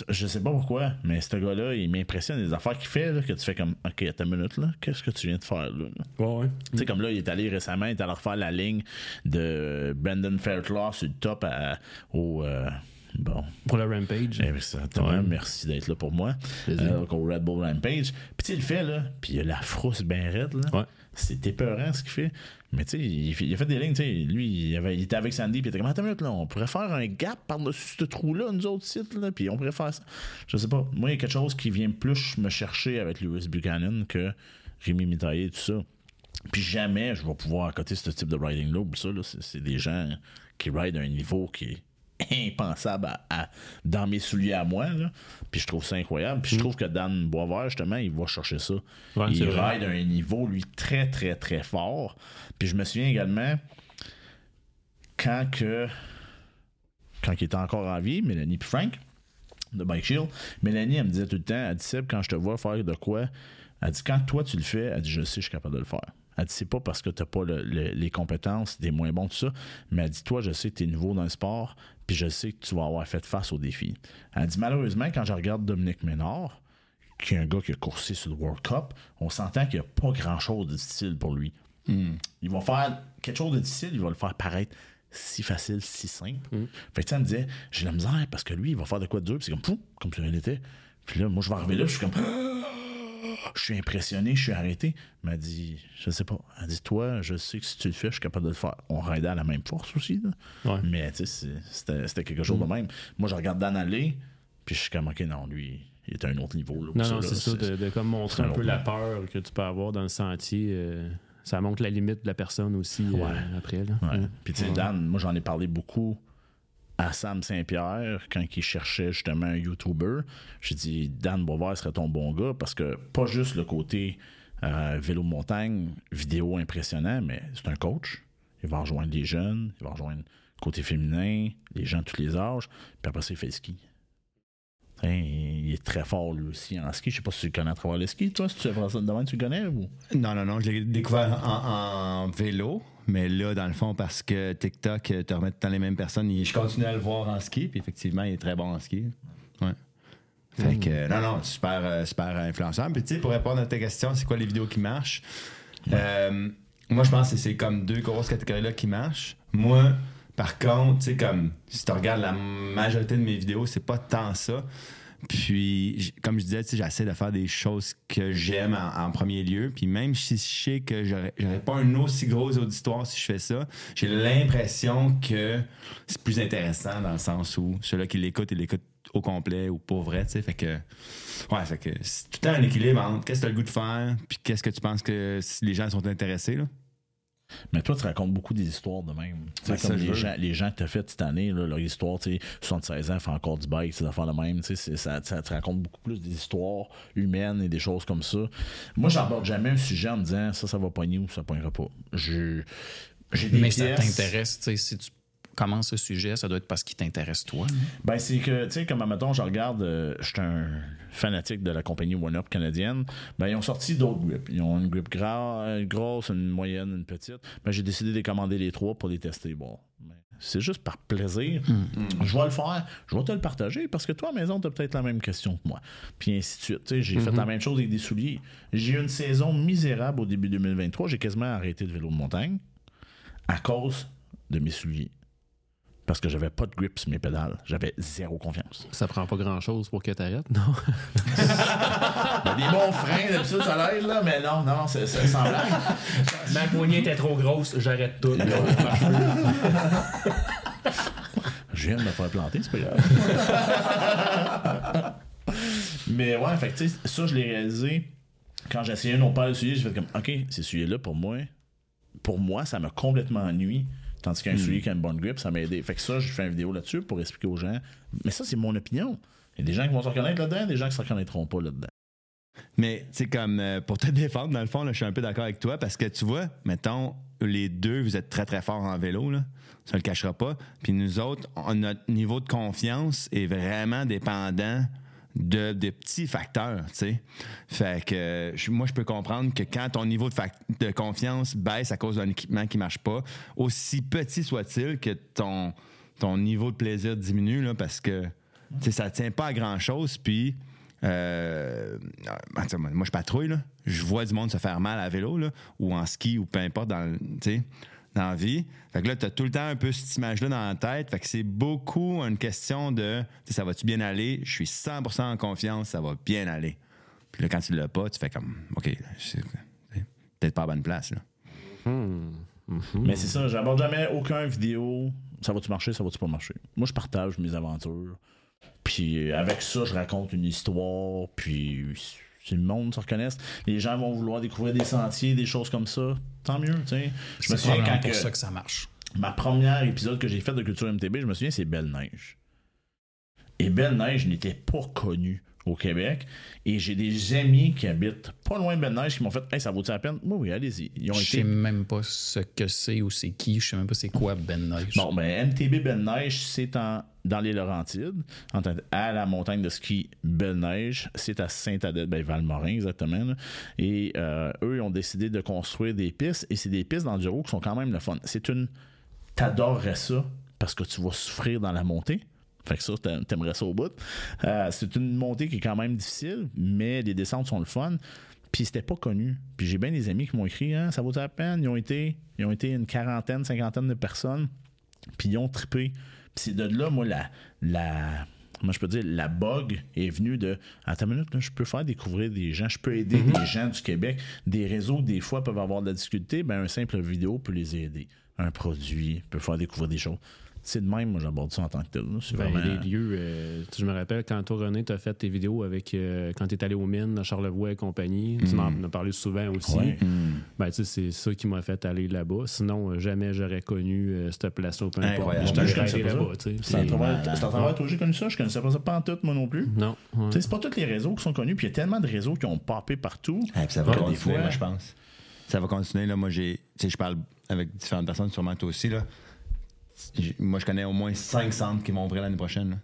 Je sais pas pourquoi, mais ce gars-là, il m'impressionne des affaires qu'il fait, là, que tu fais comme, OK, attends une minute, là, qu'est-ce que tu viens de faire, là? là? Ouais, ouais. Tu sais, comme là, il est allé récemment, il est allé refaire la ligne de Brandon Fairclough sur le top à- au. euh, bon, Pour le Rampage. Exactement. Ouais. Merci d'être là pour moi. Euh, au Red Bull Rampage. Puis il le fait, là. Puis il a la frousse bien raide, là. Ouais. C'est épeurant ce qu'il fait. Mais tu sais, il, a fait des lignes, tu sais. Lui, il, avait- il était avec Sandy, puis il était comme, attends une minute, là, on pourrait faire un gap par-dessus ce trou-là, nous autres sites, là. Puis on pourrait faire ça. Je sais pas. Moi, il y a quelque chose qui vient plus me chercher avec Lewis Buchanan que Rémi Mitaillé et tout ça. Puis jamais je vais pouvoir accoter ce type de riding là. Ça, là, c'est, c'est des gens qui ride à un niveau qui est impensable à- à- dans mes souliers à moi. Là. Puis je trouve ça incroyable. Puis je trouve que Dan Boisvert, justement, il va chercher ça. Ouais, il ride à un niveau, lui, très, très, très fort. Puis je me souviens également quand que quand il était encore en vie, Mélanie et Frank de Bike Shield, Mélanie, elle me disait tout le temps, elle dit Seb, quand je te vois faire de quoi, elle dit quand toi tu le fais, elle dit je sais, je suis capable de le faire. Elle dit c'est pas parce que t'as pas le- le- les compétences, t'es moins bon, tout ça, mais elle dit toi, je sais que t'es nouveau dans le sport, puis je sais que tu vas avoir fait face aux défis. Elle dit malheureusement, quand je regarde Dominique Ménard, qui est un gars qui a coursé sur le World Cup, on s'entend qu'il n'y a pas grand-chose de difficile pour lui. Il va faire quelque chose de difficile, il va le faire paraître si facile, si simple. Fait que elle me disait, j'ai la misère parce que lui, il va faire de quoi de dur, puis c'est comme, pouf, comme si rien n'était. Puis là, moi, je vais arriver là, puis je suis comme, je suis impressionné, je suis arrêté. Elle m'a dit, je sais pas. Elle dit, toi, je sais que si tu le fais, je suis capable de le faire. On raidait à la même force aussi, là. Ouais. Mais tu sais, c'était quelque chose de même. Moi, je regarde Dan aller, puis je suis comme, ok, non, lui, il est à un autre niveau. Là, Non, non, c'est ça, de, de comme montrer un peu la peur que tu peux avoir dans le sentier. euh, ça montre la limite de la personne aussi euh, Ouais. après. Là. Ouais. Puis tu sais, Dan, moi j'en ai parlé beaucoup à Sam Saint-Pierre quand il cherchait justement un YouTuber. J'ai dit Dan Beauvert serait ton bon gars parce que pas juste le côté euh, vélo montagne, vidéo impressionnant, mais c'est un coach. Il va rejoindre les jeunes, il va rejoindre le côté féminin, les gens de tous les âges, puis après ça, il fait ski. Il est très fort lui aussi en ski. Je sais pas si tu connais à travers le ski. Toi, si tu fais ça de tu le connais ou? Non, non, non, je l'ai découvert en, en vélo, mais là, dans le fond, parce que TikTok euh, te remet dans les mêmes personnes, je continue à le voir en ski, puis effectivement, il est très bon en ski. Ouais. Fait que, non, non, super, euh, super influençable. Puis, tu sais, pour répondre à ta question, c'est quoi les vidéos qui marchent? Euh, moi, je pense que c'est comme deux grosses catégories-là qui marchent. Moi, par contre, tu sais, comme si tu regardes la majorité de mes vidéos, c'est pas tant ça. Puis, comme je disais, j'essaie de faire des choses que j'aime en, premier lieu. Puis même si je sais que j'aurais pas un aussi gros auditoire si je fais ça, j'ai l'impression que c'est plus intéressant dans le sens où ceux-là qui l'écoutent, ils l'écoutent au complet ou pour vrai, tu. Fait que, ouais, fait que c'est tout un équilibre entre qu'est-ce que tu as le goût de faire, puis qu'est-ce que tu penses que les gens sont intéressés, là. Mais toi, tu racontes beaucoup des histoires de même. Ça, comme les gens, les gens que tu as fait cette année, là, leur histoire, tu sais, 76 ans, fait encore du bike, ces affaires de même. tu sais, c'est- Ça, ça te raconte beaucoup plus des histoires humaines et des choses comme ça. Moi, j'aborde jamais un sujet en me disant ça, ça va pogner ou ça pognera pas. Je- J'ai des Mais ça pièces- t'intéresse, tu sais, si tu commences ce sujet, ça doit être parce qu'il t'intéresse toi. là. Ben, c'est que, tu sais, comme, mettons, je regarde, euh, je suis un fanatique de la compagnie One-Up canadienne. Ben, ils ont sorti d'autres grips. Ils ont une grip gra- grosse, une moyenne, une petite. Ben, j'ai décidé de les commander les trois pour les tester. Bon, c'est juste par plaisir. Je vais le faire. Je vais te le partager parce que toi, à la maison, tu as peut-être la même question que moi. Puis ainsi de suite. Tu sais, j'ai fait la même chose avec des souliers. J'ai eu une saison misérable au début 2023. J'ai quasiment arrêté de vélo de montagne à cause de mes souliers. Parce que j'avais pas de grip sur mes pédales. J'avais zéro confiance. Ça prend pas grand-chose pour que t'arrêtes, non? Ben, des bons freins, d'habitude, ça l'aide, là, mais non, non, c'est sans blague. Ma poignée était trop grosse, j'arrête tout. Je viens de me faire planter, c'est pas grave. mais ouais, fait que, tu sais, ça, je l'ai réalisé quand j'ai essayé un autre paire de souliers. J'ai fait comme, OK, ces souliers-là, pour moi, pour moi, ça m'a complètement ennuyé. Tandis qu'un soulier qui a une bonne grip, ça m'a aidé. Fait que ça, je fais une vidéo là-dessus pour expliquer aux gens. Mais ça, c'est mon opinion. Il y a des gens qui vont se reconnaître là-dedans, des gens qui se reconnaîtront pas là-dedans. Mais, tu sais, comme euh, pour te défendre, dans le fond, là, je suis un peu d'accord avec toi parce que tu vois, mettons, les deux, vous êtes très, très forts en vélo, là. Ça le cachera pas. Puis nous autres, on- notre niveau de confiance est vraiment dépendant de, petits facteurs, tu sais. Fait que moi, je peux comprendre que quand ton niveau de, confiance baisse à cause d'un équipement qui marche pas, aussi petit soit-il que ton, niveau de plaisir diminue, parce que, ça tient pas à grand-chose, puis... Euh, sais, moi, je patrouille, là. Je vois du monde se faire mal à vélo, là, ou en ski, ou peu importe, dans, le- dans la vie. Fait que là, tu as tout le temps un peu cette image-là dans la tête. Fait que c'est beaucoup une question de ça va-tu bien aller? Je suis 100% en confiance, ça va bien aller. Puis là, quand tu l'as pas, tu fais comme, OK, peut-être pas à la bonne place. Là. Mais c'est ça, j'aborde jamais aucun vidéo. Ça va-tu marcher, ça va-tu pas marcher? Moi, je partage mes aventures. Puis avec ça, je raconte une histoire. Puis le monde se reconnaisse, les gens vont vouloir découvrir des sentiers, des choses comme ça. Tant mieux, tu sais. Je me souviens quand pour que- ça que ça marche. ma première épisode que j'ai fait de Culture MTB, je me souviens, c'est Belle Neige. Et Belle Neige n'était pas connue au Québec. Et j'ai des amis qui habitent pas loin de Belle Neige qui m'ont fait Hey, ça vaut-il la peine? Oui, oui, allez-y. Ils ont Je été sais même pas ce que c'est ou c'est qui. Je sais même pas c'est quoi Ben Neige. Bon, ben, MTB Belle Neige, c'est en, dans les Laurentides, en à la montagne de ski Belle Neige. C'est à Saint-Adèle, ben, Valmorin, exactement. là. Et euh, eux, ils ont décidé de construire des pistes, et c'est des pistes d'enduro qui sont quand même le fun. C'est une. T'adorerais ça parce que tu vas souffrir dans la montée. Fait que ça, t'a- t'aimerais ça au bout. Euh, c'est une montée qui est quand même difficile, mais les descentes sont le fun. Puis c'était pas connu. Puis j'ai bien des amis qui m'ont écrit hein, ça vaut la peine? Ils ont été, ils ont été une quarantaine, cinquantaine de personnes. Puis ils ont trippé. Puis c'est de là, moi, la, la, moi, je peux dire, la bug est venue de Attends une minute, là, je peux faire découvrir des gens, je peux aider des gens du Québec. Des réseaux, des fois, peuvent avoir de la difficulté. Ben, un simple vidéo peut les aider. Un produit peut faire découvrir des choses. C'est de même, moi, j'aborde ça en tant que tel. C'est Ben, vraiment. les lieux, euh, je me rappelle quand toi, René, tu as fait tes vidéos avec euh, quand tu es allé aux mines à Charlevoix et compagnie. Tu m'en as parlé souvent aussi. Ouais. Ben, tu sais, c'est ça qui m'a fait aller là-bas. Sinon, euh, jamais j'aurais connu euh, cette place-là. Peu importe. Incroyable. Je Moi, je t'aurais connaissais allé pas là-bas. ça. tu sais. C'est à travers, toi j'ai connu ça. Je connaissais pas ça pas en tout, moi non plus. Non. ouais. C'est pas tous les réseaux qui sont connus, puis il y a tellement de réseaux qui ont popé partout. Et puis ça va continuer, fois- moi, je pense. Ça va continuer. Là, moi, j'ai. Tu sais, je parle avec différentes personnes, sûrement toi aussi. Là. Moi, je connais au moins cinq centres qui vont ouvrir l'année prochaine. là.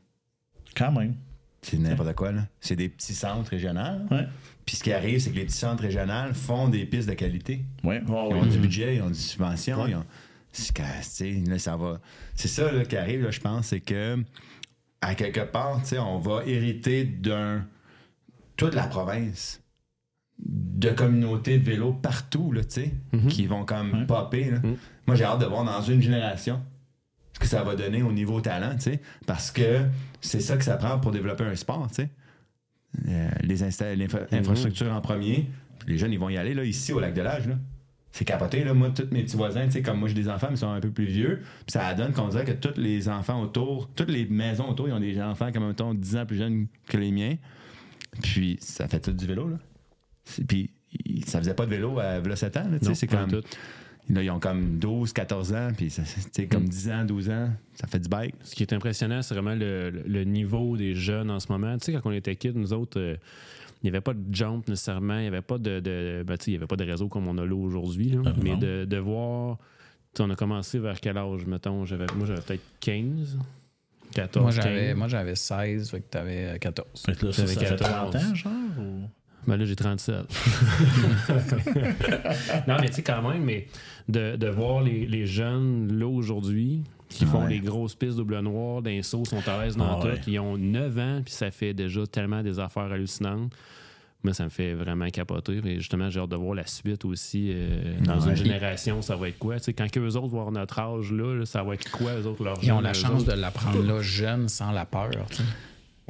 Quand même. C'est n'importe quoi, là. C'est des petits centres régionaux. Ouais. Puis ce qui arrive, c'est que les petits centres régionaux font des pistes de qualité. Ouais. Ils ont du budget, ils ont des subventions. ils ont- C'est que, tu sais, là, ça va. C'est ça là, qui arrive, là, je pense, c'est que à quelque part, tu sais, on va hériter d'un toute la province de communautés de vélo partout, là, tu sais, qui vont comme popper. là. Moi, j'ai hâte de voir dans une génération que ça va donner au niveau talent, tu sais, parce que c'est ça que ça prend pour développer un sport, tu sais. euh, les l'infra- infrastructures en premier. Les jeunes, ils vont y aller, là, ici, au lac de l'âge, là. C'est capoté, là. Moi, tous mes petits voisins, tu sais, comme moi, j'ai des enfants, mais ils sont un peu plus vieux. Puis ça donne qu'on dirait que tous les enfants autour, toutes les maisons autour, ils ont des enfants, comme, mettons, 10 ans plus jeunes que les miens. Puis ça fait tout du vélo, là. Puis ça faisait pas de vélo à v'là 7 ans, là, tu sais. C'est comme. tout. Là, ils ont comme 12, 14 ans, puis c'est- tu sais, comme 10 ans, 12 ans, ça fait du bike. Ce qui est impressionnant, c'est vraiment le, niveau des jeunes en ce moment. Tu sais, quand on était kids, nous autres, euh, il n'y avait pas de jump nécessairement, il n'y avait pas de, de ben, tu sais, il y avait pas de réseau comme on a là aujourd'hui. là. Ah, mais de, de voir, tu sais, on a commencé vers quel âge, mettons, j'avais, moi j'avais peut-être 15, 14, Moi, j'avais, 15. moi, j'avais 16, fait que t'avais 14. Fait que là, ça, T'avais ça fait 30 14. ans, genre? ou- Ben là, j'ai 37. non, mais tu sais, quand même, mais de, de voir les, les jeunes là aujourd'hui qui font Ouais. les grosses pistes double noir, d'un saut, sont à l'aise dans Ah ouais. tout, ils ont 9 ans, puis ça fait déjà tellement des affaires hallucinantes. Moi, ça me fait vraiment capoter. Et justement, j'ai hâte de voir la suite aussi. euh, dans Ouais. une génération, ça va être quoi? Quand eux autres vont avoir notre âge là, ça va être quoi, eux autres, leur Ils ont la chance autres? de l'apprendre là jeune sans la peur.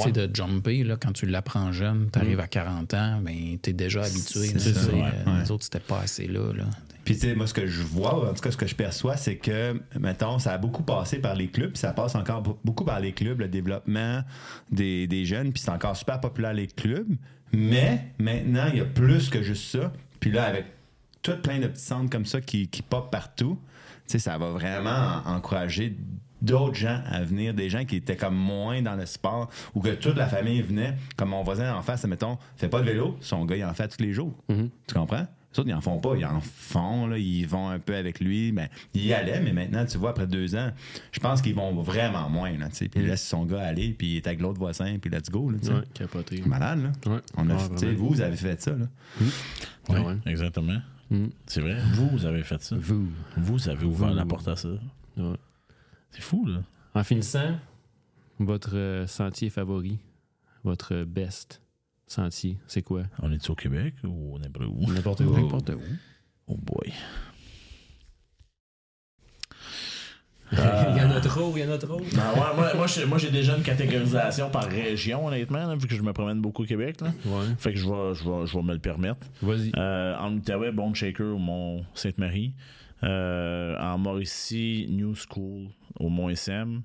Ouais. de jumper, là, quand tu l'apprends jeune, tu arrives à 40 ans, ben, tu es déjà habitué. Là, ça, sais. ouais, ouais. Les autres, c'était pas assez là. là. Puis, tu sais, moi, ce que je vois, en tout cas, ce que je perçois, c'est que, mettons, ça a beaucoup passé par les clubs, puis ça passe encore be- beaucoup par les clubs, le développement des, des jeunes, puis c'est encore super populaire, les clubs. Mais maintenant, il y a plus que juste ça. Puis là, avec tout plein de petits centres comme ça qui, qui pop partout, tu sais, ça va vraiment en- encourager d'autres gens à venir, des gens qui étaient comme moins dans le sport, ou que toute la famille venait, comme mon voisin en face, mettons, fait pas de vélo, son gars, il en fait tous les jours. Tu comprends? Les autres, ils en font pas. Ils en font, là, ils vont un peu avec lui. Ben, il y allait, mais maintenant, tu vois, après deux ans, je pense qu'ils vont vraiment moins. Là, tu sais. puis il laisse son gars aller, puis il est avec l'autre voisin, puis let's go. Là, tu sais. Ouais, capoté. Malade, là. Ouais. On a, vous, vous avez fait ça. Là. Oui, Ouais. exactement. Mm. C'est vrai. Vous, vous avez fait ça. Vous. Vous avez ouvert Vous. la porte à ça. Ouais. C'est fou, là. En finissant, votre euh, sentier favori, votre best sentier, c'est quoi? On est-tu au Québec ou n'importe où? N'importe où. N'importe où. Oh boy. Il y en a trop, il y en a trop. Ben ouais, moi, moi, j'ai- moi, j'ai déjà une catégorisation par région, honnêtement, là, vu que je me promène beaucoup au Québec. Là. Ouais. Fait que je vais, je, vais, je vais me le permettre. Vas-y. Euh, en Outaouais, Bone Shaker au Mont Sainte-Marie. Euh, en Mauricie, New School au Mont SM.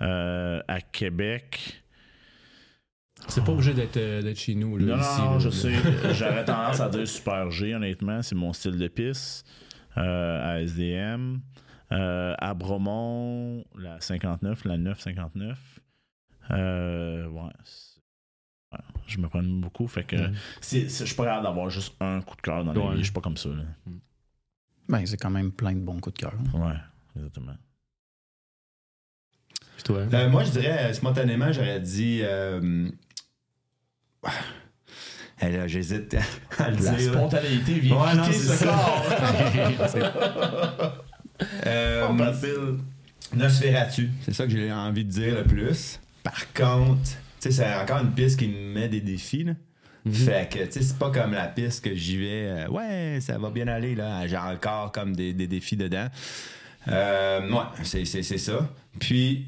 Euh, à Québec. C'est pas obligé d'être euh, chez nous. Là, Non, ici, non, là. je sais. J'aurais tendance à dire Super G, honnêtement. C'est mon style de piste. Euh, à SDM. Euh, à Bromont, la 59, la 959. Euh, ouais. Je me prends beaucoup. Fait que je suis pas capable d'avoir juste un coup de cœur dans Ouais. vie. Je suis pas comme ça. Là. Ben, c'est quand même plein de bons coups de cœur. hein. Ouais, exactement. Puis toi? Euh, moi, je dirais, euh, spontanément, j'aurais dit. Euh... là, j'hésite à le La dire. spontanéité vient Ouais, non, ce ça. corps. Euh, Pas facile. Nosferatu, c'est ça que j'ai envie de dire le plus. Par contre, tu sais, c'est encore une piste qui me met des défis. Là. Fait que, tu sais, c'est pas comme la piste que j'y vais, euh, ouais, ça va bien aller, là. J'ai encore comme des, des défis dedans. Euh, ouais, c'est, c'est, c'est ça. Puis,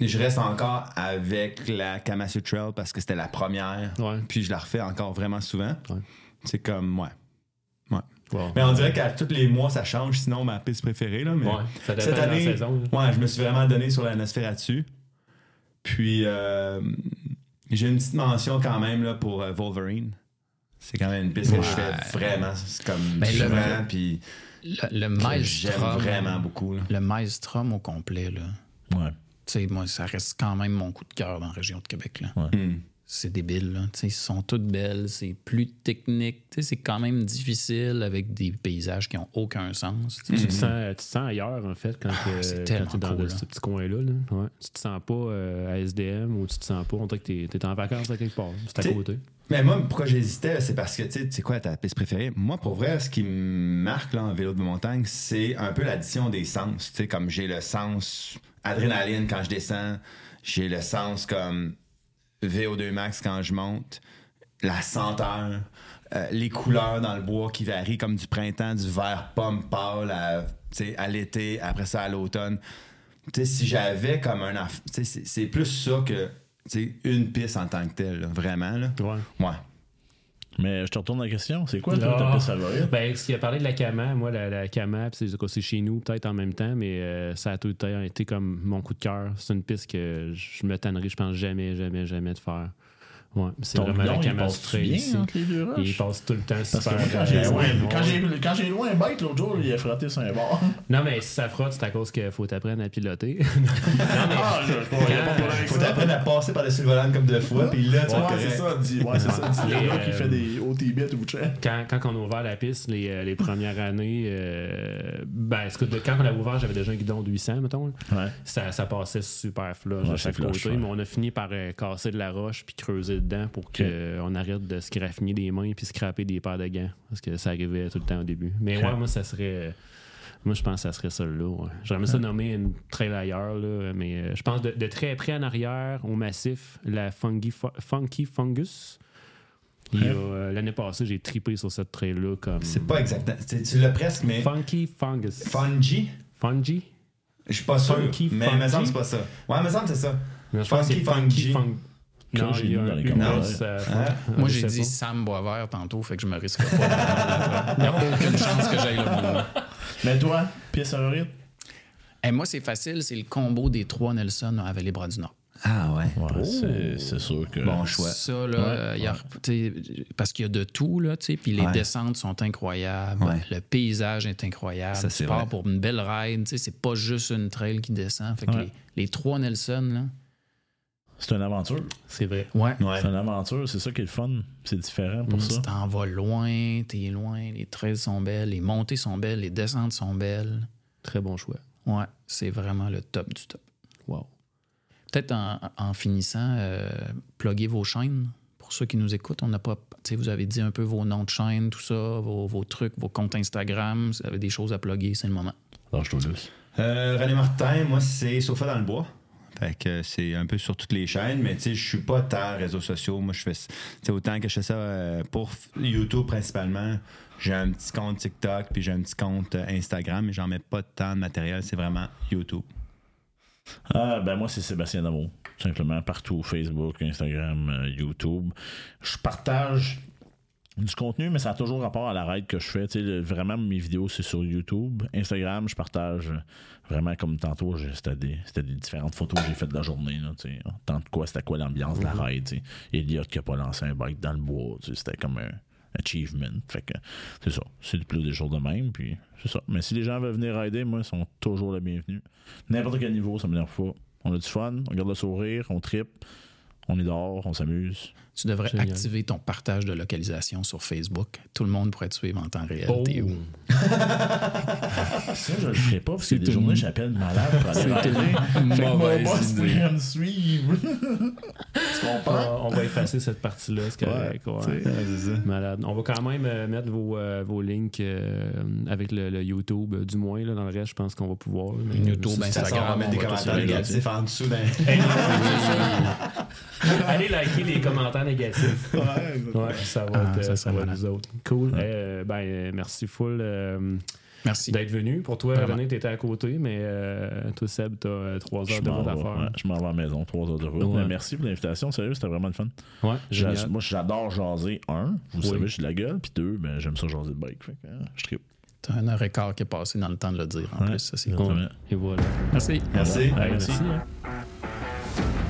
je reste encore avec la Kamasu Trail parce que c'était la première. Ouais. Puis, je la refais encore vraiment souvent. Ouais. C'est comme, ouais. Ouais. Wow. Mais on dirait qu'à tous les mois, ça change, sinon ma piste préférée, là. Mais Ouais, ça cette de la année, saison, ouais, je me suis vraiment donné sur la Nosferatu. Puis, euh, j'ai une petite mention quand même là, pour euh, Wolverine. C'est quand même une piste que je fais vraiment c'est comme Ben, le- puis Le, j'aime Maelstrom. vraiment beaucoup. là. Le Maelstrom au complet, là. Ouais. Tu sais, moi, ça reste quand même mon coup de cœur dans la région de Québec, là. Hmm. C'est débile, là. Tu sais, ils sont toutes belles, c'est plus technique. Tu sais, c'est quand même difficile avec des paysages qui ont aucun sens. tu sais. Tu, te sens, tu te sens ailleurs, en fait, quand, tellement tu es dans cool, le- ce petit coin-là. Là. Ouais. Tu te sens pas euh, à SDM ou tu te sens pas, on dirait que tu es, en vacances à quelque part. C'est à T'sais, côté. Mais moi, pourquoi j'hésitais, c'est parce que, tu sais, c'est quoi ta piste préférée? Moi, pour vrai, ce qui me marque là, en vélo de montagne, c'est un peu l'addition des sens. Tu sais, comme j'ai le sens adrénaline quand je descends, j'ai le sens comme VO2 max quand je monte, la senteur, euh, les couleurs dans le bois qui varient comme du printemps, du vert pomme pâle à, à l'été, après ça à l'automne. Si j'avais comme un... c'est- plus ça que une piste en tant que telle, là, vraiment. Là. Ouais. Ouais. Mais je te retourne la question. C'est quoi, toi, Ah. ta piste favorite? Ben, ce qu'il a parlé de la Kama, moi, la, la Kama, puis c'est chez nous peut-être en même temps, mais euh, ça a tout été comme mon coup de cœur. C'est une piste que je me tannerai, je pense, jamais, jamais, jamais de faire. Ouais, c'est vraiment la bidon, il passe Trail bien ici. entre les deux roches? Il passe tout le temps Parce que super moi, quand j'ai loin, Ouais. quand j'ai- quand j'ai loin un bike l'autre jour, il a frotté sur un bord. Non, mais si ça frotte, c'est à cause qu'il faut t'apprendre à piloter. Ah, je je- il y a pas de problème avec Faut t'apprendre à passer par-dessus le volant comme deux fois, puis là, tu Ouais, correct. c'est ça, dit. Ouais, c'est ça, dit. Il y en a Et, qui fait des OTB ou check. quand, quand on a ouvert la piste, les, euh, les premières années, euh, ben, que de- quand on a ouvert, j'avais déjà un guidon de 800, mettons. Ça, ça passait super flush à chaque côté, mais on a fini par euh, casser de la roche puis creuser dedans pour qu'on arrête de se graffiner des mains puis scraper des paires de gants. Parce que ça arrivait tout le temps au début. Mais ouais, moi, ça serait. Moi, je pense que ça serait ça là. ouais. J'aimerais ça nommer une trail ailleurs, là, mais euh, je pense de, de très près en arrière, au massif, la Funky, Fu- funky Fungus. Euh, L'année passée, j'ai tripé sur cette trail-là comme. C'est pas exactement. tu- l'as presque, mais. Funky Fungus. Fungi? Fungi? Je suis pas sûr. Funky mais il me semble c'est pas ça. Ouais, il me semble c'est ça. Non, je pense que Funky Funky Fungi. Non, il y a dans un les commentaires. euh, Hein? Moi, j'ai dit pas. Sam Boisvert tantôt, fait que je me risque pas. Il n'y a aucune chance que j'aille là. Mais toi, pièce favorite? Et moi, c'est facile, c'est le combo des trois Nelson à Vallée-Bras-du-Nord. Ah ouais. Ouais, c'est- c'est sûr que. Bon choix. Ça, là, Ouais, euh, y a- parce qu'il y a de tout, là, tu sais, puis les Ouais. descentes sont incroyables, Ouais. le paysage est incroyable. Ça, tu c'est pars vrai. pour une belle ride, tu sais, c'est pas juste une trail qui descend. Fait que Ouais. les, les trois Nelson, là, C'est une aventure. C'est vrai. ouais. Ouais. C'est une aventure, c'est ça qui est le fun. C'est différent pour ça. Tu t'en vas loin, t'es loin, les trails sont belles, les montées sont belles, les descentes sont belles. Très bon choix. Ouais, c'est vraiment le top du top. Wow. Peut-être en, en finissant, euh, pluguez vos chaînes. Pour ceux qui nous écoutent, on n'a pas. Vous avez dit un peu vos noms de chaîne, tout ça, vos, vos trucs, vos comptes Instagram. Si vous avez des choses à plugger, c'est le moment. Lâche-toi douce. Euh, René Martin, moi, c'est Sofa dans le bois. Fait que c'est un peu sur toutes les chaînes, mais tu sais, je suis pas tant réseaux sociaux. Moi, je fais. Autant que je fais ça euh, pour YouTube principalement. J'ai un petit compte TikTok, puis j'ai un petit compte euh, Instagram, mais j'en mets pas tant de matériel. C'est vraiment YouTube. Ah, ben moi, c'est Sébastien. Tout simplement, partout. Facebook, Instagram, euh, YouTube. Je partage du contenu, mais ça a toujours rapport à la ride que je fais. Tu sais, le- vraiment, mes vidéos, c'est sur YouTube. Instagram, je partage euh, vraiment comme tantôt, c'était des, différentes photos que j'ai faites de la journée. Là, tu sais. Tant de quoi, c'était quoi l'ambiance de la ride. tu sais. Elliot qui a pas lancé un bike dans le bois. tu sais, C'était comme un achievement. Fait que c'est ça. C'est le plus des jours de même. Puis c'est ça. Mais si les gens veulent venir rider, moi, ils sont toujours les bienvenus. N'importe quel niveau, ça m'énerve pas. On a du fun, on garde le sourire, on tripe, on est dehors, on s'amuse. Tu devrais Génial. activer ton partage de localisation sur Facebook. Tout le monde pourrait te suivre en temps réel. T'es où? Ça, je le ferai pas parce que des une- journées, j'appelle malade pour aller mauvaise boss idée. devrait me suivre. tu comprends? on va effacer cette partie-là, c'est correct. ouais. Malade. On va quand même euh, mettre vos, euh, vos links euh, avec le, le YouTube, du moins. Là, dans le reste, je pense qu'on va pouvoir. mais- YouTube, façon, Instagram, on va mettre des commentaires négatifs en dessous. Ben... Allez liker les commentaires négatifs. Ouais, ça va Ah, être ça euh, serait ça va être vous autres. Cool. Euh, ben, euh, merci full euh, Merci. d'être venu. Pour toi. René, t'étais à côté, mais euh, toi, Seb, t'as euh, trois Je heures de route à faire. ouais, je m'en vais à la maison, trois heures de route. Merci pour l'invitation, sérieux, c'était vraiment le fun. Ouais. Moi, j'adore jaser, un, vous Oui. savez, j'ai de la gueule, puis deux, ben, j'aime ça jaser de bike. Fait que, hein, je tripe. T'as un heure et quart qui est passé dans le temps de le dire en Ouais. plus. Ça, c'est cool. Et voilà. Merci. Merci. Merci. merci.